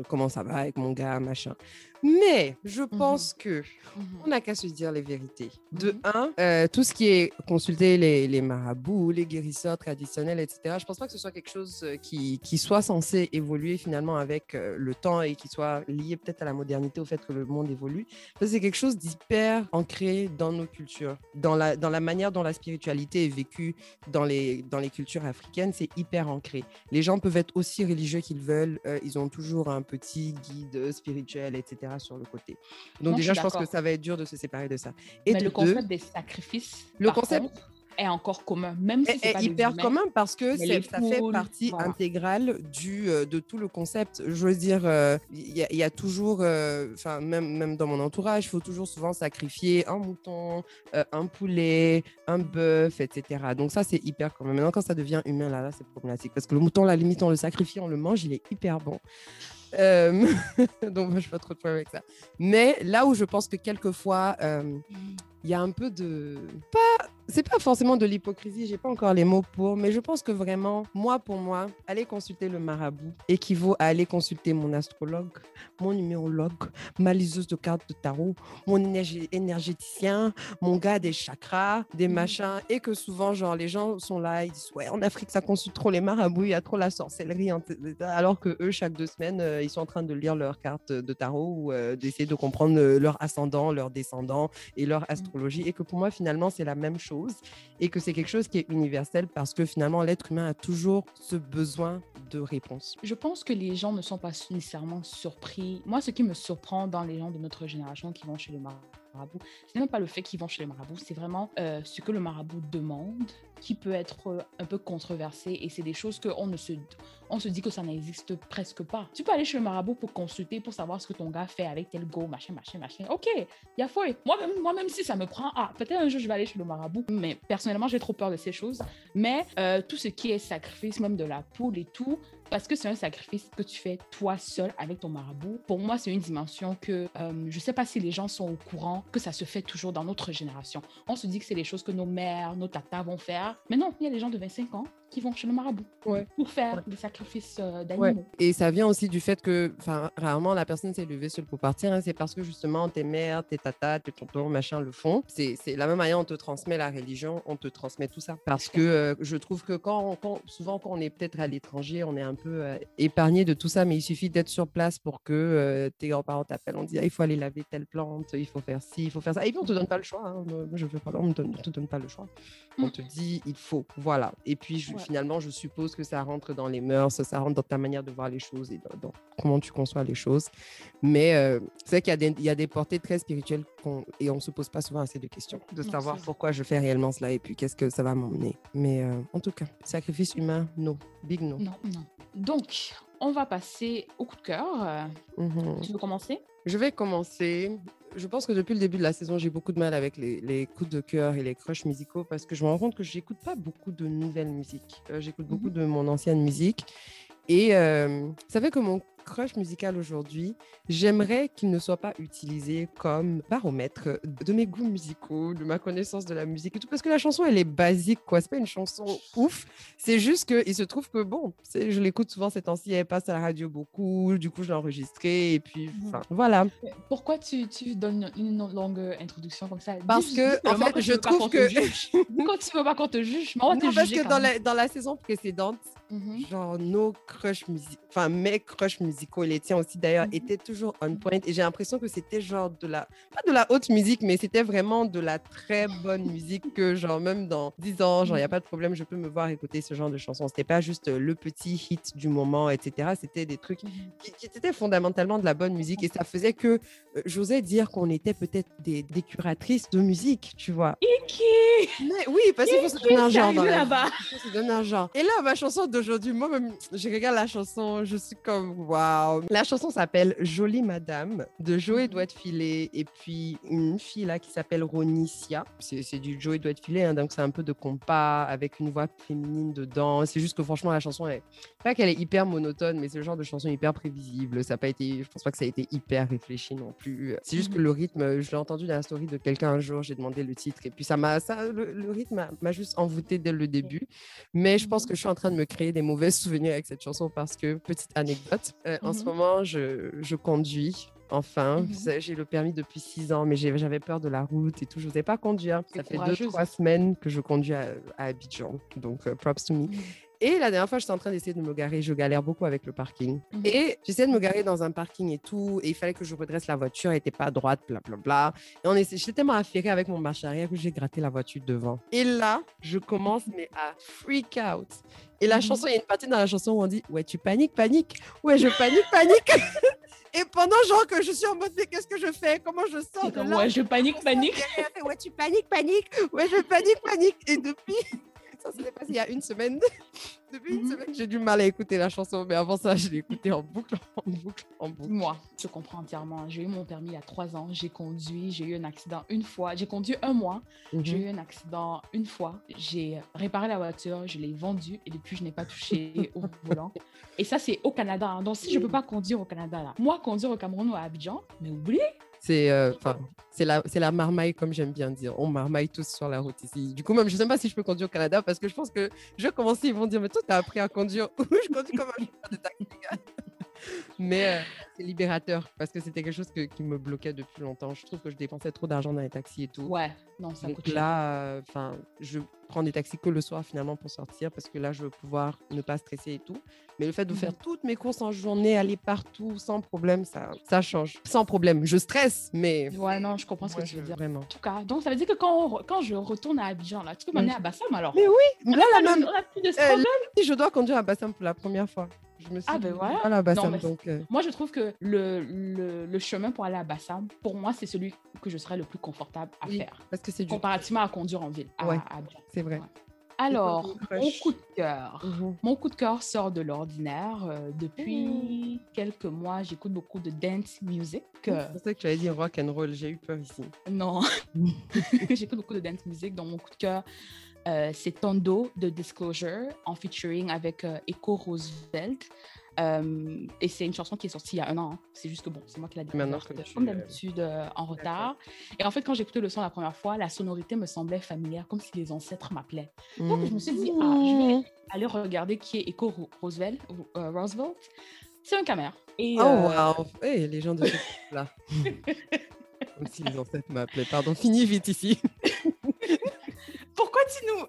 Speaker 2: comment ça va avec mon gars, machin. Mais je mmh pense que mmh on n'a qu'à se dire les vérités. De mmh un, euh, tout ce qui est consulter les, les, marabouts, les guérisseurs traditionnels, etc., je pense pas que ce soit quelque chose euh, qui, qui soit censé évoluer finalement avec euh, le temps et qui soit lié peut-être à la modernité, au fait que le monde évolue. C'est quelque chose d'hyper ancré dans nos cultures, dans la, dans la manière dont la spiritualité est vécue dans les, dans les cultures africaines, c'est hyper ancré. Les gens peuvent être aussi religieux qu'ils veulent, ils ont toujours un petit guide spirituel, etc sur le côté. Donc déjà, je, pense que ça va être dur de se séparer de ça.
Speaker 3: Et Mais le concept des sacrifices, le concept est encore commun, même si c'est pas
Speaker 2: hyper commun parce que ça fait partie intégrale du euh, de tout le concept. Je veux dire, euh, il y, a toujours, euh, enfin même même dans mon entourage, il faut toujours souvent sacrifier un mouton, un poulet, un bœuf, etc. Donc ça c'est hyper commun. Maintenant quand ça devient humain là, là c'est problématique parce que le mouton, la limite on le sacrifie, on le mange, il est hyper bon. Euh, [laughs] donc, je ne pas trop de problème avec ça. Mais là où je pense que quelquefois, euh, il y a un peu de. Pas c'est pas forcément de l'hypocrisie, j'ai pas encore les mots pour, mais je pense que vraiment, moi pour moi, aller consulter le marabout équivaut à aller consulter mon astrologue, mon numérologue, ma liseuse de cartes de tarot, mon énergéticien, mon gars des chakras, des mhm. machins, et que souvent, genre, les gens sont là, ils disent, ouais, en Afrique, ça consulte trop les marabouts, il y a trop la sorcellerie, alors que eux, chaque deux semaines, euh, ils sont en train de lire leurs cartes de tarot ou euh, d'essayer de comprendre euh, leur ascendant, leur descendant et leur mhm. astrologie, et que pour moi, finalement, c'est la même chose et que c'est quelque chose qui est universel parce que finalement, l'être humain a toujours ce besoin de réponse.
Speaker 3: Je pense que les gens ne sont pas nécessairement surpris. Moi, ce qui me surprend dans les gens de notre génération qui vont chez le marabout, ce n'est même pas le fait qu'ils vont chez le marabout, c'est vraiment euh, ce que le marabout demande qui peut être euh, un peu controversé et c'est des choses qu'on ne se, on se dit que ça n'existe presque pas. Tu peux aller chez le marabout pour consulter, pour savoir ce que ton gars fait avec tel go, machin, machin, machin. Ok, y a foi. Moi-même, moi-même, si ça me prend, ah, peut-être un jour je vais aller chez le marabout, mais personnellement, j'ai trop peur de ces choses. Mais euh, tout ce qui est sacrifice, même de la poule et tout, parce que c'est un sacrifice que tu fais toi seul avec ton marabout. Pour moi, c'est une dimension que euh, je ne sais pas si les gens sont au courant que ça se fait toujours dans notre génération. On se dit que c'est les choses que nos mères, nos tatas vont faire. Mais non, il y a des gens de 25 ans qui vont chez le marabout pour faire des sacrifices euh, d'animaux.
Speaker 2: Et ça vient aussi du fait que, enfin, rarement la personne s'est levée seule pour partir. Hein. C'est parce que justement tes mères, tes tatas, tes tontons, machin le font. C'est la même manière on te transmet la religion, on te transmet tout ça. Parce que euh, je trouve que quand, quand, souvent quand on est peut-être à l'étranger, on est un peu euh, épargné de tout ça, mais il suffit d'être sur place pour que tes grands-parents t'appellent. On dit ah, il faut aller laver telle plante, il faut faire ci, il faut faire ça. Et puis on te donne pas le choix. Hein. Moi je veux pas, on ne te donne pas le choix. On mm. te dit il faut, voilà. Et puis je, finalement, je suppose que ça rentre dans les mœurs, ça rentre dans ta manière de voir les choses et dans, comment tu conçois les choses. Mais euh, c'est vrai qu'il y, a des portées très spirituelles et on ne se pose pas souvent assez de questions, de savoir pourquoi je fais réellement cela et puis qu'est-ce que ça va m'emmener. Mais euh, en tout cas, sacrifice humain, non. Big no.
Speaker 3: Non, non. Donc, on va passer au coup de cœur. Mm-hmm. Tu veux commencer?
Speaker 2: Je vais commencer je pense que depuis le début de la saison, j'ai beaucoup de mal avec les, coups de cœur et les crushs musicaux parce que je me rends compte que j'écoute pas beaucoup de nouvelles musiques. Euh, j'écoute beaucoup mhm. de mon ancienne musique. Et euh, ça fait que mon crush musical aujourd'hui, j'aimerais qu'il ne soit pas utilisé comme baromètre de mes goûts musicaux, de ma connaissance de la musique et tout, parce que la chanson, elle est basique, quoi. C'est pas une chanson ouf. C'est juste qu'il se trouve que, bon, je l'écoute souvent ces temps-ci, elle passe à la radio beaucoup, du coup, je l'ai enregistrée, et puis, enfin, voilà.
Speaker 3: Pourquoi tu, tu donnes une longue introduction comme ça?
Speaker 2: Parce que, en fait, je trouve que.
Speaker 3: Quand tu veux pas qu'on te juge,
Speaker 2: moi, non, parce que dans la, dans la saison précédente, mhm. genre, nos crushs musicaux, enfin, mes crushs musicaux, musicaux, les tiens aussi d'ailleurs, mhm. étaient toujours on point. Et j'ai l'impression que c'était genre de la, pas de la haute musique, mais c'était vraiment de la très bonne musique que, genre, même dans 10 ans, genre, il n'y a mhm. pas de problème, je peux me voir écouter ce genre de chansons. C'était pas juste le petit hit du moment, etc. C'était des trucs mhm. qui, étaient fondamentalement de la bonne musique. Et ça faisait que euh, j'osais dire qu'on était peut-être des, des, curatrices de musique, tu vois. Mais oui, parce qu'il faut se donner un genre. Là-bas? se donner un genre. Et là, ma chanson d'aujourd'hui, moi-même, regardé regarde la chanson, je suis comme waouh. La chanson s'appelle Jolie Madame de Joey
Speaker 3: Mhm.
Speaker 2: doit filer et puis une fille là qui s'appelle Ronicia. C'est du Joey doit filer, hein, donc c'est un peu de compas avec une voix féminine dedans. C'est juste que franchement, la chanson, est pas qu'elle est hyper monotone, mais c'est le genre de chanson hyper prévisible. Ça a pas été, je pense pas que ça a été hyper réfléchi non plus. C'est juste que
Speaker 3: Mhm.
Speaker 2: le rythme, je l'ai entendu dans la story de quelqu'un un jour, j'ai demandé le titre et puis ça m'a, ça, le, le rythme m'a juste envoûté dès le début. Mais je pense que je suis en train de me créer des mauvais [laughs] souvenirs avec cette chanson parce que, petite anecdote, euh, en ce
Speaker 3: Mhm.
Speaker 2: moment, je, je conduis. Enfin. Ça, j'ai le permis depuis six ans, mais j'avais peur de la route et tout. Je n'osais pas conduire. Ça fait deux, trois semaines que je conduis à, à Abidjan. Donc, euh, props to me. Et la dernière fois, j'étais en train d'essayer de me garer. Je galère beaucoup avec le parking.
Speaker 3: Mhm.
Speaker 2: Et j'essayais de me garer dans un parking et tout. Et il fallait que je redresse la voiture. Elle n'était pas droite, blablabla. Et on essaie... j'étais tellement affairée avec mon marche arrière que j'ai gratté la voiture devant. Et là, je commence mais à freak out. Et la
Speaker 3: Mhm.
Speaker 2: chanson, il y a une partie dans la chanson où on dit Ouais, tu paniques, panique. Ouais, je panique, panique. [laughs] Et pendant genre que je suis en mode mais qu'est-ce que je fais? Comment je sors de
Speaker 3: comme,
Speaker 2: là?
Speaker 3: ouais, je panique, panique.
Speaker 2: Ouais, tu paniques, panique. Ouais, je panique, panique. Et depuis, ça s'est passé il y a une semaine. [laughs] Depuis une
Speaker 3: Mhm.
Speaker 2: semaine, j'ai du mal à écouter la chanson, mais avant ça, je l'ai écoutée en boucle, en boucle, en boucle.
Speaker 3: Moi, je comprends entièrement. J'ai eu mon permis il y a trois ans. J'ai conduit. J'ai eu un accident une fois. J'ai conduit un mois. J'ai
Speaker 2: Mhm.
Speaker 3: eu un accident une fois. J'ai réparé la voiture. Je l'ai vendue. Et depuis, je n'ai pas touché [laughs] au volant. Et ça, c'est au Canada. hein. Donc, si je ne peux pas conduire au Canada, là, moi, conduire au Cameroun ou à Abidjan, mais oubliez.
Speaker 2: C'est euh, c'est la, la marmaille, comme j'aime bien dire. On marmaille tous sur la route ici. Du coup, même, je ne sais pas si je peux conduire au Canada parce que je pense que je vais commencer, ils vont dire, mais toi, tu as appris à conduire. [laughs] je conduis comme un de taxi. Mais euh, c'est libérateur parce que c'était quelque chose que- qui me bloquait depuis longtemps. Je trouve que je dépensais trop d'argent dans les taxis et tout.
Speaker 3: Ouais, non, ça
Speaker 2: Donc
Speaker 3: coûte
Speaker 2: là, enfin, je prends des taxis que le soir finalement pour sortir parce que là, je veux pouvoir ne pas stresser et tout. Mais le fait de
Speaker 3: Mhm.
Speaker 2: faire toutes mes courses en journée, aller partout sans problème, ça, ça change. Sans problème. Je stresse, mais
Speaker 3: Ouais, non, je comprends ce que tu veux dire.
Speaker 2: vraiment.
Speaker 3: En tout cas, donc ça veut dire que quand, re- quand je retourne à Abidjan, là, tu peux m'amener
Speaker 2: Mais-
Speaker 3: à Bassam alors?
Speaker 2: Mais oui,
Speaker 3: On
Speaker 2: là, là, même, euh, si je dois conduire à Bassam pour la première fois. Je me suis
Speaker 3: Ah, ben
Speaker 2: dit,
Speaker 3: voilà.
Speaker 2: voilà, Bassam,
Speaker 3: mais-
Speaker 2: donc. euh,
Speaker 3: Moi, je trouve que le, le, le chemin pour aller à Bassam, pour moi, c'est celui que je serais le plus confortable à
Speaker 2: Oui,
Speaker 3: faire,
Speaker 2: parce que c'est du.
Speaker 3: comparativement à conduire en ville.
Speaker 2: Ouais. C'est vrai.
Speaker 3: Ouais. Alors, mon coup de cœur.
Speaker 2: Mhm.
Speaker 3: Mon coup de cœur sort de l'ordinaire. Euh, depuis quelques mois, j'écoute beaucoup de dance music. Euh,
Speaker 2: Je pensais que tu allais dire rock and roll. J'ai eu peur ici.
Speaker 3: non, [laughs] [laughs] j'écoute beaucoup de dance music. Donc, mon coup de cœur, euh, c'est Tondo de Disclosure en featuring avec euh, Echo Roosevelt. Euh, et c'est une chanson qui est sortie il y a un an. hein. C'est juste que bon, c'est moi qui l'ai découverte, comme d'habitude, euh, en retard. Et en fait, quand j'écoutais le son la première fois, la sonorité me semblait familière, comme si les ancêtres m'appelaient. Donc, je me suis dit, ah, je vais aller regarder qui est Echo Ro- Roosevelt. euh, Roosevelt. C'est un camère. Et,
Speaker 2: Oh,
Speaker 3: euh,
Speaker 2: wow. Hey, les gens de ce là [laughs] Comme si les ancêtres m'appelaient. Pardon, finis vite ici. [laughs]
Speaker 3: Pourquoi tu nous...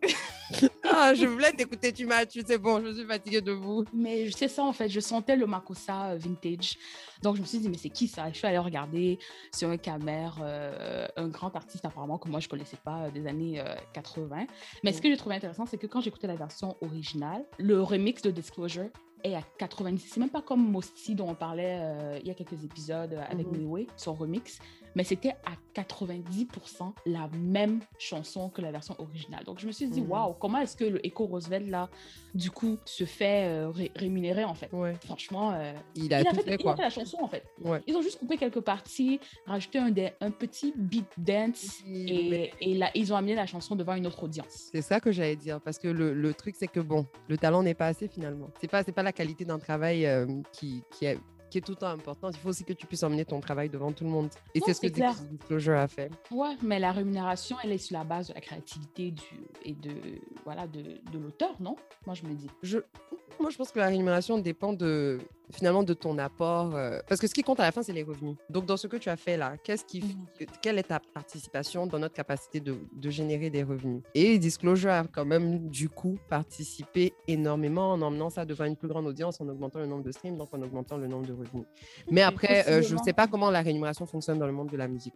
Speaker 3: [laughs]
Speaker 2: Ah, je voulais t'écouter, tu m'as tu sais bon, je suis fatiguée de vous.
Speaker 3: Mais c'est ça, en fait. Je sentais le Makossa euh, vintage. Donc, je me suis dit, mais c'est qui ça? Je suis allée regarder sur un camère, euh, un grand artiste apparemment que moi, je connaissais pas euh, des années euh, 80. Mais ce que j'ai trouvé intéressant, c'est que quand j'écoutais la version originale, le remix de Disclosure est à 90. C'est même pas comme Mosti dont on parlait euh, il y a quelques épisodes avec. Miwe, son remix, mais c'était à 90% la même chanson que la version originale. Donc je me suis dit,
Speaker 2: Mhm.
Speaker 3: waouh, comment est-ce que le Echo Roosevelt là, du coup, se fait euh, ré- rémunérer en fait?
Speaker 2: Ouais.
Speaker 3: Franchement, euh,
Speaker 2: Il a
Speaker 3: il, a
Speaker 2: tout
Speaker 3: fait,
Speaker 2: fait,
Speaker 3: il a
Speaker 2: quoi.
Speaker 3: fait la chanson en fait.
Speaker 2: Ouais.
Speaker 3: Ils ont juste coupé quelques parties, rajouté un, un petit beat dance et, et là, ils ont amené la chanson devant une autre audience.
Speaker 2: C'est ça que j'allais dire, parce que le, le truc, c'est que bon, le talent n'est pas assez finalement. C'est pas, c'est pas la qualité d'un travail euh, qui, qui, est, qui est tout le temps importante. Il faut aussi que tu puisses emmener ton travail devant tout le monde. Et c'est ce que
Speaker 3: clair.
Speaker 2: Disclosure a fait.
Speaker 3: Ouais, mais la rémunération, elle est sur la base de la créativité du, et de voilà de, de l'auteur, non? Moi, je me dis.
Speaker 2: Je, moi, je pense que la rémunération dépend de finalement de ton apport, euh, parce que ce qui compte à la fin, c'est les revenus. Donc, dans ce que tu as fait là, qu'est-ce qui,
Speaker 3: Mhm.
Speaker 2: quelle est ta participation dans notre capacité de, de générer des revenus? Et Disclosure a quand même du coup participé énormément en emmenant ça devant une plus grande audience, en augmentant le nombre de streams, donc en augmentant le nombre de revenus. Mais après, euh, je ne sais pas comment la rémunération fonctionne dans le monde de la musique.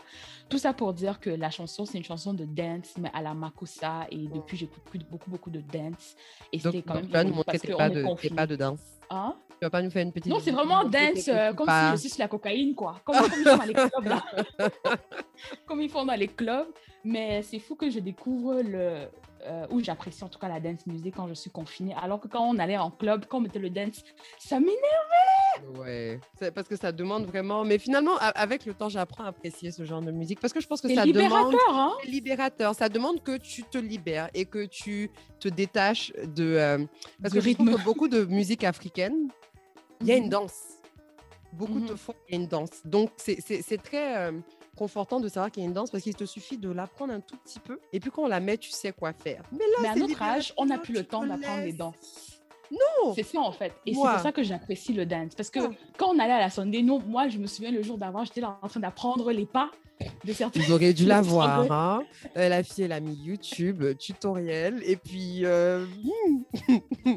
Speaker 3: Tout ça pour dire que la chanson, c'est une chanson de dance, mais à la Makossa. Et depuis, j'écoute beaucoup, beaucoup de dance. Et c'était quand
Speaker 2: donc
Speaker 3: même
Speaker 2: tu vas nous montrer
Speaker 3: qu'on
Speaker 2: pas, de, pas de danse.
Speaker 3: Hein?
Speaker 2: Vas pas nous faire une petite.
Speaker 3: Non, c'est vraiment dance, euh, comme
Speaker 2: pas.
Speaker 3: si je suis la cocaïne, quoi. Comme, comme ils font dans les clubs, là. [laughs] comme ils font dans les clubs. Mais c'est fou que je découvre le, euh, où j'apprécie en tout cas la dance music quand je suis confinée. Alors que quand on allait en club, quand on mettait le dance, ça m'énervait.
Speaker 2: Ouais, c'est parce que ça demande vraiment. Mais finalement, avec le temps, j'apprends à apprécier ce genre de musique parce que je pense que ça
Speaker 3: libérateur,
Speaker 2: demande.
Speaker 3: hein?
Speaker 2: C'est libérateur. Ça demande que tu te libères et que tu te détaches de. euh, parce
Speaker 3: Du
Speaker 2: que je trouve que beaucoup de musique africaine, il y a une
Speaker 3: Mhm.
Speaker 2: danse. Beaucoup de
Speaker 3: Mhm.
Speaker 2: fois, il y a une danse. Donc, c'est- très euh, confortant de savoir qu'il y a une danse parce qu'il te suffit de l'apprendre un tout petit peu. Et puis, quand on la met, tu sais quoi faire. Mais là,
Speaker 3: Mais à notre âge, on n'a plus le temps
Speaker 2: te
Speaker 3: d'apprendre les danses.
Speaker 2: Non
Speaker 3: C'est ça en fait. Et c'est pour ça que j'apprécie le dance. Parce que
Speaker 2: Ah.
Speaker 3: quand on allait à la Sunday, nous, moi, je me souviens le jour d'avant, j'étais là en train d'apprendre les pas [laughs] de certains.
Speaker 2: Vous auriez dû la voir. Hein. Euh, la fille, elle a mis YouTube, euh, tutoriel, et puis euh,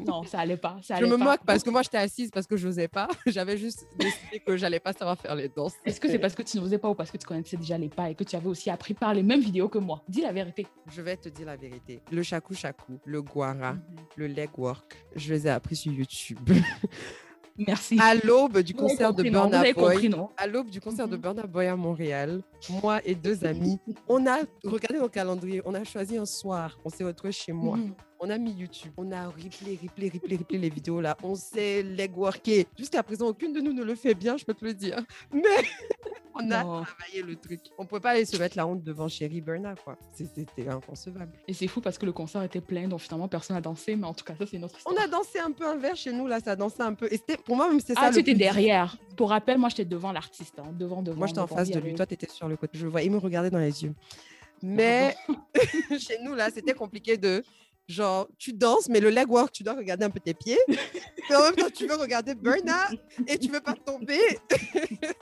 Speaker 3: Non, ça allait pas. Ça [laughs]
Speaker 2: je me
Speaker 3: pas.
Speaker 2: moque parce que moi, j'étais assise parce que je n'osais pas. [laughs] J'avais juste décidé que j'allais pas savoir faire les danses.
Speaker 3: Est-ce que c'est parce que tu n'osais pas ou parce que tu connaissais déjà les pas et que tu avais aussi appris par les mêmes vidéos que moi? Dis la vérité.
Speaker 2: Je vais te dire la vérité. Le shaku shaku, le guara,
Speaker 3: Mhm.
Speaker 2: le leg work, je les ai appris sur YouTube.
Speaker 3: Merci.
Speaker 2: À l'aube du concert de
Speaker 3: compris, Vous
Speaker 2: Burna
Speaker 3: avez compris,
Speaker 2: Boy,
Speaker 3: non
Speaker 2: à l'aube du concert de
Speaker 3: Mhm.
Speaker 2: Burna Boy à Montréal, moi et deux amis, on a regardé nos calendriers, on a choisi un soir, on s'est retrouvés chez moi.
Speaker 3: Mhm.
Speaker 2: On a mis YouTube, on a replay, replay, replay, replay les vidéos là. On s'est leg worké. Jusqu'à présent, aucune de nous ne le fait bien, je peux te le dire. Mais [laughs] on a
Speaker 3: Non.
Speaker 2: travaillé le truc. On pouvait pas aller se mettre la honte devant Chérie Berna, quoi. C'était inconcevable.
Speaker 3: Et c'est fou parce que le concert était plein, donc finalement personne n'a dansé, mais en tout cas, ça c'est notre histoire.
Speaker 2: On a dansé un peu un verre chez nous là, ça dansait un peu. Et c'était pour moi même c'est ça.
Speaker 3: Ah, tu étais derrière. Pour rappel, moi j'étais devant l'artiste, hein, devant, devant.
Speaker 2: Moi j'étais en face de lui, toi t'étais sur le côté. Je le voyais, il me regardait dans les yeux. Mais [laughs] chez nous là, c'était compliqué de genre tu danses, mais le leg work, tu dois regarder un peu tes pieds. mais en même temps, tu veux regarder Berna et tu veux pas tomber. [laughs]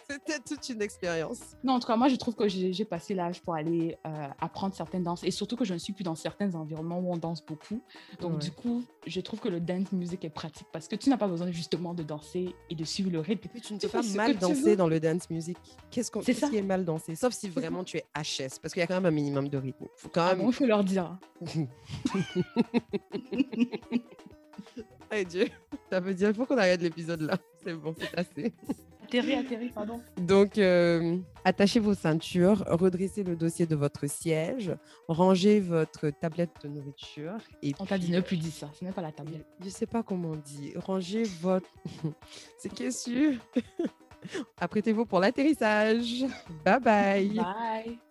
Speaker 2: c'était toute une expérience.
Speaker 3: Non, en tout cas, moi, je trouve que j'ai passé l'âge pour aller euh, apprendre certaines danses. Et surtout que je ne suis plus dans certains environnements où on danse beaucoup. Donc,
Speaker 2: Ouais.
Speaker 3: du coup, je trouve que le dance music est pratique parce que tu n'as pas besoin justement de danser et de suivre le rythme.
Speaker 2: Et puis tu ne peux pas mal danser dans le dance music. Qu'est-ce qu'est-ce
Speaker 3: ça.
Speaker 2: qui est mal dansé? Sauf si vraiment tu es HS, parce qu'il y a quand même un minimum de rythme. Faut quand
Speaker 3: Ah
Speaker 2: même.
Speaker 3: bon, il faut leur dire. [laughs] [laughs]
Speaker 2: Dieu, ça veut dire il faut qu'on arrête l'épisode là. C'est bon, c'est assez.
Speaker 3: Atterri, atterri, pardon.
Speaker 2: Donc, euh, attachez vos ceintures, redressez le dossier de votre siège, rangez votre tablette de nourriture et
Speaker 3: On t'a dit ne plus dire ça. Ce n'est pas la tablette.
Speaker 2: Je sais pas comment on dit. Rangez votre. [laughs] C'est qu'est-ce que [laughs] Apprêtez-vous pour l'atterrissage. Bye bye.
Speaker 3: Bye.